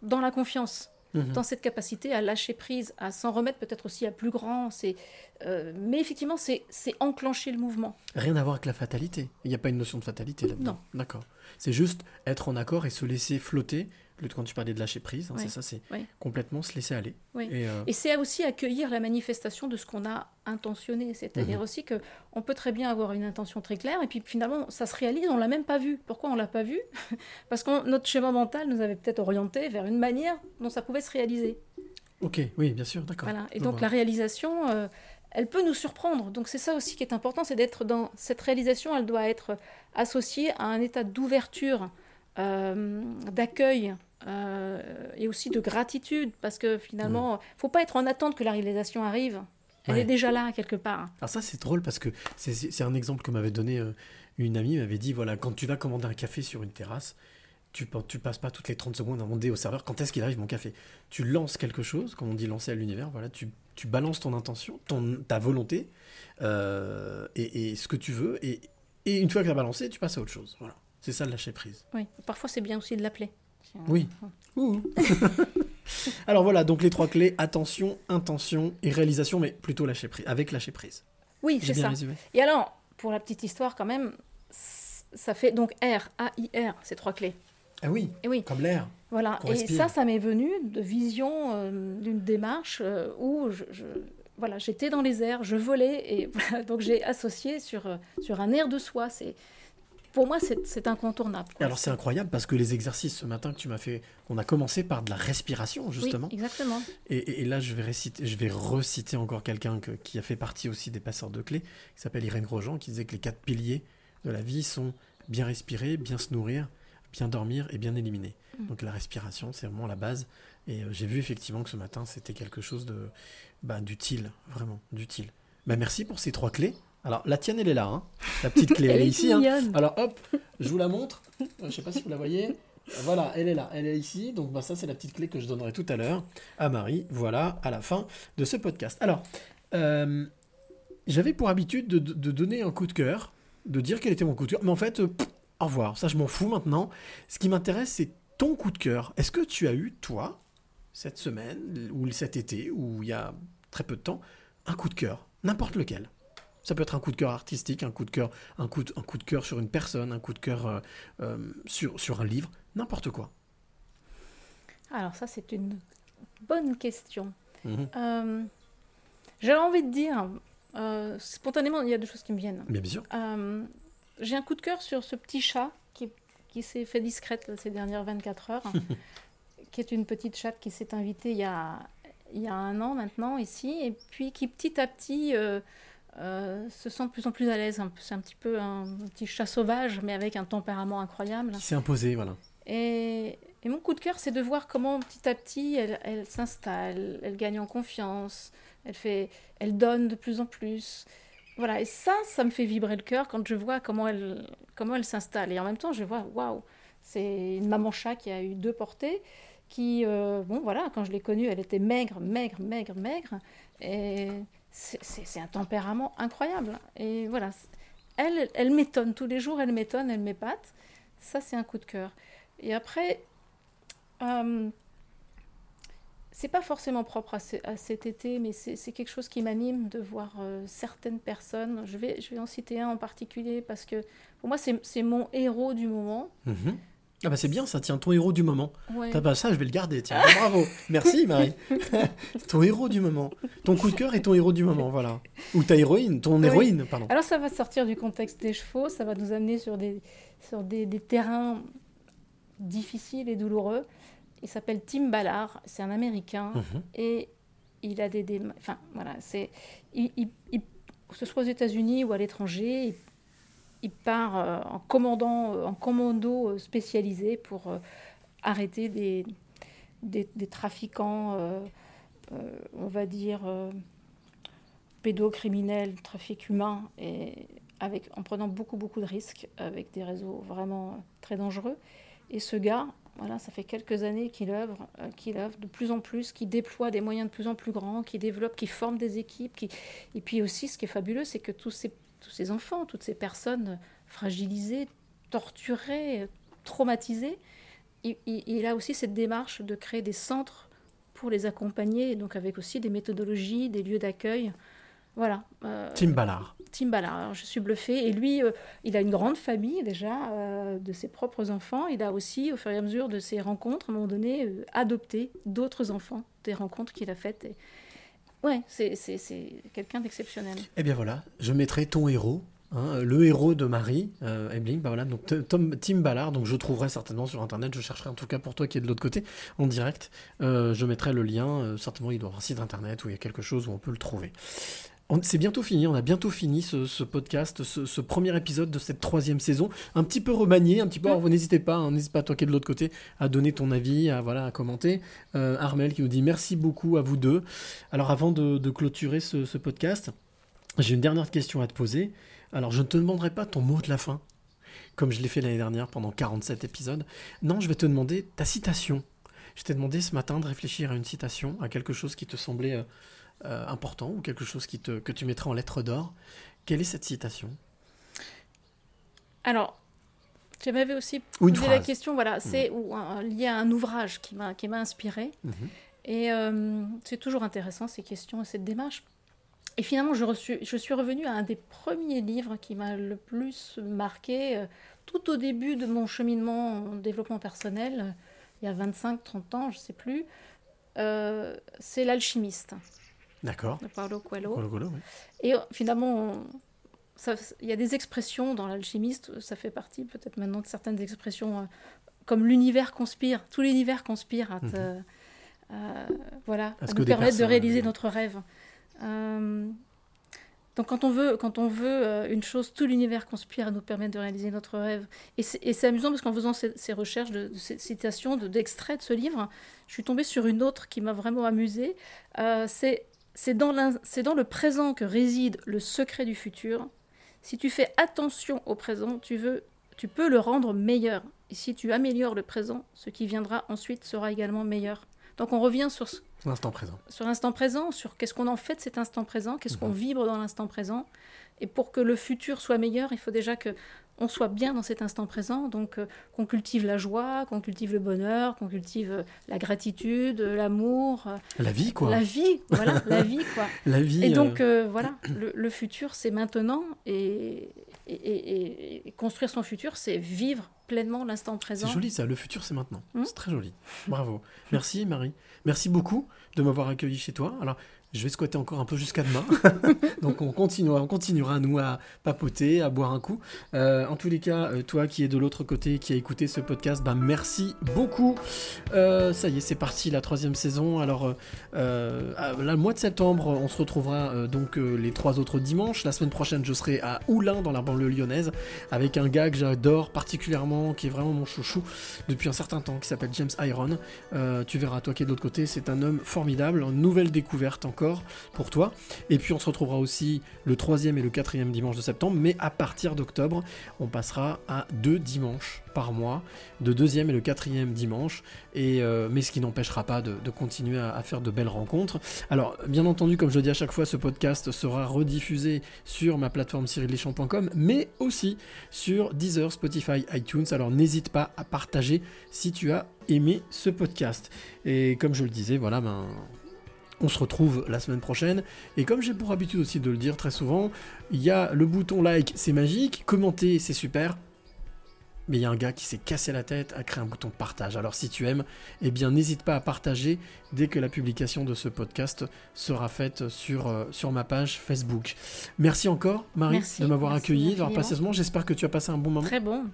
dans la confiance, Mhm. dans cette capacité à lâcher prise, à s'en remettre peut-être aussi à plus grand. C'est, euh, mais effectivement, c'est c'est enclencher le mouvement. Rien à voir avec la fatalité. Il n'y a pas une notion de fatalité là-dedans. Non. D'accord. C'est juste être en accord et se laisser flotter. Quand tu parlais de lâcher prise, hein, c'est ça, c'est complètement se laisser aller. Et, euh, Et c'est aussi accueillir la manifestation de ce qu'on a intentionné. C'est-à-dire Mhm. aussi que on peut très bien avoir une intention très claire et puis finalement ça se réalise, on l'a même pas vu. Pourquoi on l'a pas vu *laughs* Parce que notre schéma mental nous avait peut-être orienté vers une manière dont ça pouvait se réaliser. Ok, oui, bien sûr, d'accord. Voilà. Et donc la réalisation, euh, elle peut nous surprendre. Donc c'est ça aussi qui est important, c'est d'être dans cette réalisation. Elle doit être associée à un état d'ouverture, euh, d'accueil. Euh, et aussi de gratitude parce que finalement, faut pas être en attente que la réalisation arrive. Elle Ouais. est déjà là quelque part. Alors ça, c'est drôle parce que c'est- un exemple que m'avait donné euh, une amie. m'avait dit, voilà, quand tu vas commander un café sur une terrasse, tu, tu passes pas toutes les 30 secondes à demander au serveur quand est-ce qu'il arrive mon café? Tu lances quelque chose, comme on dit lancer à l'univers, voilà, tu, tu balances ton intention, ton, ta volonté, euh, et, et ce que tu veux, et, et une fois que tu as balancé, tu passes à autre chose. Voilà. C'est ça le lâcher prise. Oui, parfois c'est bien aussi de l'appeler. Oui. *laughs* Alors voilà, donc les trois clés, attention, intention et réalisation, mais plutôt lâcher prise, avec lâcher prise. Oui, c'est bien ça. résumé. Et alors, pour la petite histoire quand même, ça fait donc R, A-I-R, ces trois clés. Ah oui, Et oui, comme l'air. voilà. Et respire. ça, ça m'est venu de vision euh, d'une démarche euh, où je, je- voilà, j'étais dans les airs, je volais, et *laughs* voilà, donc j'ai associé sur, euh, sur un air de soi. C'est, pour moi, c'est, incontournable. Quoi. alors c'est incroyable parce que les exercices ce matin que tu m'as fait, on a commencé par de la respiration justement. Oui, exactement. Et, là, je vais, réciter, je vais reciter encore quelqu'un que- qui a fait partie aussi des passeurs de clés, qui s'appelle Irène Grosjean, qui disait que les quatre piliers de la vie sont bien respirer, bien se nourrir, bien dormir et bien éliminer. Mm. Donc la respiration, c'est vraiment la base. Et euh, j'ai vu effectivement que ce matin, c'était quelque chose de bah, d'utile, vraiment, d'utile. Bah, merci pour ces trois clés. Alors, la tienne, elle est là, hein. la petite clé, *laughs* elle, est ici. hein. Alors hop, je vous la montre. Euh, Je sais pas si vous la voyez. Voilà, elle est là, elle est ici. Donc bah, ça, c'est la petite clé que je donnerai tout à l'heure à Marie. Voilà, à la fin de ce podcast. Alors, euh, j'avais pour habitude de, de- de donner un coup de cœur, de dire quel était mon coup de cœur. Mais en fait, euh, pff, au revoir. Ça, je m'en fous maintenant. Ce qui m'intéresse, c'est ton coup de cœur. Est-ce que tu as eu, toi, cette semaine, ou cet été, ou il y a très peu de temps, un coup de cœur? N'importe lequel. Ça peut être un coup de cœur artistique, un coup de cœur, un coup de, un coup de cœur sur une personne, un coup de cœur euh, euh, sur, sur un livre, n'importe quoi. Alors ça, c'est une bonne question. Euh, J'avais envie de dire, spontanément, il y a deux choses qui me viennent. Mais bien sûr. J'ai un coup de cœur sur ce petit chat qui, qui s'est fait discrète là, ces dernières 24 heures, *laughs* qui est une petite chatte qui s'est invitée il y a, il y a un an maintenant ici, et puis qui petit à petit euh, se sent de plus en plus à l'aise. C'est un petit peu un, petit chat sauvage, mais avec un tempérament incroyable. Qui s'est imposé, voilà. Et, et mon coup de cœur, c'est de voir comment petit à petit elle, elle s'installe, elle gagne en confiance, elle, fait, elle donne de plus en plus. Voilà, et ça, ça me fait vibrer le cœur quand je vois comment elle, comment elle s'installe. Et en même temps, je vois, waouh, c'est une maman chat qui a eu deux portées, qui, euh, bon voilà, quand je l'ai connue, elle était maigre, maigre, maigre, maigre. Et c'est- un tempérament incroyable. Et voilà, elle, elle m'étonne tous les jours, elle m'étonne, elle m'épate. Ça, c'est un coup de cœur. Et après, euh, c'est pas forcément propre à, ce- à cet été, mais c'est quelque chose qui m'anime de voir euh, certaines personnes. Je vais, je vais en citer un en particulier parce que pour moi, c'est c'est mon héros du moment. Mhm. Ah bah c'est bien, ça tient ton héros du moment. Ouais. T'as pas ça, je vais le garder, tiens. Bravo. Merci Marie. *laughs* ton héros du moment. Ton coup de cœur est ton héros du moment, voilà. Ou ta héroïne, ton Oui. héroïne, pardon. Alors ça va sortir du contexte des chevaux, ça va nous amener sur des, sur des, des terrains difficiles et douloureux. Il s'appelle Tim Ballard, c'est un Américain Mhm. et il a des, des- enfin voilà, c'est il, il- il- que ce soit aux États-Unis ou à l'étranger, il, part euh, en commandant, euh, en commando euh, spécialisé pour arrêter des, des, trafiquants, on va dire pédocriminels, trafic humain, et avec, en prenant beaucoup, beaucoup de risques, avec des réseaux vraiment très dangereux. Et ce gars, voilà, ça fait quelques années qu'il œuvre, qu'il œuvre de plus en plus, qu'il déploie des moyens de plus en plus grands, qu'il développe, qu'il forme des équipes. Qui... Et puis aussi, ce qui est fabuleux, c'est que tous ces, tous ces enfants, toutes ces personnes fragilisées, torturées, traumatisées, il, a aussi cette démarche de créer des centres pour les accompagner, donc avec aussi des méthodologies, des lieux d'accueil. Voilà. euh, Tim Ballard. Tim Ballard. Alors, je suis bluffée. Et lui, euh, il a une grande famille déjà euh, de ses propres enfants. Il a aussi, au fur et à mesure de ses rencontres, à un moment donné, adopté d'autres enfants, des rencontres qu'il a faites. Et... Ouais, c'est, quelqu'un d'exceptionnel. Eh bien voilà, je mettrai ton héros, hein, le héros de Marie, euh, bah voilà, donc Tim Ballard, donc je trouverai certainement sur internet, je chercherai en tout cas pour toi qui est de l'autre côté, en direct, euh, je mettrai le lien, euh, certainement il doit y avoir un site internet où il y a quelque chose où on peut le trouver. On- C'est bientôt fini, on a bientôt fini ce, ce podcast, ce, ce premier épisode de cette troisième saison, un petit peu remanié, un petit peu, alors vous n'hésitez pas, hein, n'hésite pas toi qui es de l'autre côté à donner ton avis, à, voilà, à commenter. Euh, Armel qui nous dit merci beaucoup à vous deux. Alors avant de, de clôturer ce, ce podcast, j'ai une dernière question à te poser. Alors, je ne te demanderai pas ton mot de la fin, comme je l'ai fait l'année dernière pendant 47 épisodes. Non, je vais te demander ta citation. Je t'ai demandé ce matin de réfléchir à une citation, à quelque chose qui te semblait euh, euh, important ou quelque chose qui te, que tu mettrais en lettres d'or. Quelle est cette citation? Alors, tu m'avais aussi posé la question, voilà, c'est ou un- lié à un ouvrage qui m'a qui m'a inspiré. Mhm. Et euh, c'est toujours intéressant ces questions et cette démarche. Et finalement, je, reçu- je suis revenue à un des premiers livres qui m'a le plus marqué euh, tout au début de mon cheminement en développement personnel, il y a 25-30 ans, je ne sais plus. Euh, c'est L'alchimiste D'accord. de Paulo Coelho. Et euh, finalement, il y a des expressions dans l'alchimiste, ça fait partie peut-être maintenant de certaines expressions euh, comme l'univers conspire, tout l'univers conspire à, te- Mhm. à- voilà, À nous permettre de réaliser euh, notre rêve. Euh, donc quand on veut, quand on veut euh, une chose, tout l'univers conspire à nous permettre de réaliser notre rêve. Et c'est amusant parce qu'en faisant ces, ces recherches, de, de ces citations, de- d'extraits de ce livre, je suis tombée sur une autre qui m'a vraiment amusée. Euh, c'est c'est dans, le présent que réside le secret du futur. Si tu fais attention au présent, tu, veux, tu peux le rendre meilleur. Et si tu améliores le présent, ce qui viendra ensuite sera également meilleur. Donc on revient sur, L'instant présent. sur l'instant présent, sur qu'est-ce qu'on en fait de cet instant présent, qu'est-ce qu'on Mhm. vibre dans l'instant présent. Et pour que le futur soit meilleur, il faut déjà que on soit bien dans cet instant présent, donc euh, qu'on cultive la joie, qu'on cultive le bonheur, qu'on cultive euh, la gratitude, euh, l'amour, La vie, quoi. la vie, voilà, la *laughs* vie, quoi. La vie. Et donc, euh, voilà, le, le futur, c'est maintenant. Et, et, et- et construire son futur, c'est vivre pleinement l'instant présent. C'est joli ça, le futur c'est maintenant. Hmm. C'est très joli. Bravo. Merci Marie. Merci beaucoup de m'avoir accueilli chez toi. Alors, je vais squatter encore un peu jusqu'à demain. *laughs* Donc on continuera, on continuera nous à papoter, à boire un coup. Euh, en tous les cas, euh, toi qui es de l'autre côté, qui a écouté ce podcast, ben merci beaucoup. Euh, ça y est, c'est parti la troisième saison. Alors là, le mois de septembre, on se retrouvera donc les trois autres dimanches. La semaine prochaine, je serai à Oulin dans la banlieue lyonnaise avec un gars que j'adore particulièrement, qui est vraiment mon chouchou depuis un certain temps, qui s'appelle James Iron. Tu verras, toi qui es de l'autre côté, c'est un homme formidable, nouvelle découverte encore pour toi. Et puis on se retrouvera aussi le troisième et le quatrième dimanche de septembre, mais à partir d'octobre, on passera à deux dimanches par mois, de deuxième et le quatrième dimanche, et, euh, mais ce qui n'empêchera pas de, continuer à, à faire de belles rencontres. Alors, bien entendu, comme je le dis à chaque fois, ce podcast sera rediffusé sur ma plateforme cyrildeschamps.com, mais aussi sur Deezer, Spotify, iTunes. Alors, n'hésite pas à partager si tu as aimé ce podcast. Et comme je le disais, voilà, ben, on se retrouve la semaine prochaine. Et comme j'ai pour habitude aussi de le dire très souvent, il y a le bouton like, c'est magique, commenter, c'est super. Mais il y a un gars qui s'est cassé la tête à créer un bouton partage. Alors si tu aimes, eh bien n'hésite pas à partager dès que la publication de ce podcast sera faite sur, euh, sur ma page Facebook. Merci encore Marie Merci, de m'avoir accueilli, d'avoir passé ce moment. J'espère que tu as passé un bon moment. Très bon.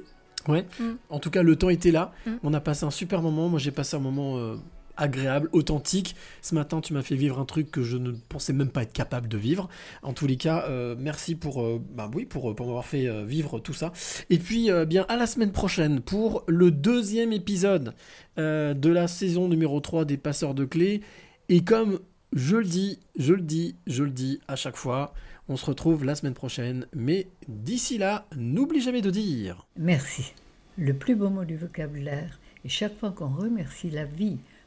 Ouais. Mm. En tout cas, le temps était là. Mm. On a passé un super moment. Moi, j'ai passé un moment euh, agréable, authentique. Ce matin, tu m'as fait vivre un truc que je ne pensais même pas être capable de vivre. En tous les cas, euh, merci pour, euh, bah oui, pour, pour m'avoir fait euh, vivre tout ça. Et puis, euh, bien, à la semaine prochaine pour le deuxième épisode euh, de la saison numéro 3 des Passeurs de Clés. Et comme je le dis, je le dis, je le dis à chaque fois, on se retrouve la semaine prochaine. Mais d'ici là, n'oublie jamais de dire. Merci. Le plus beau mot du vocabulaire. Et chaque fois qu'on remercie la vie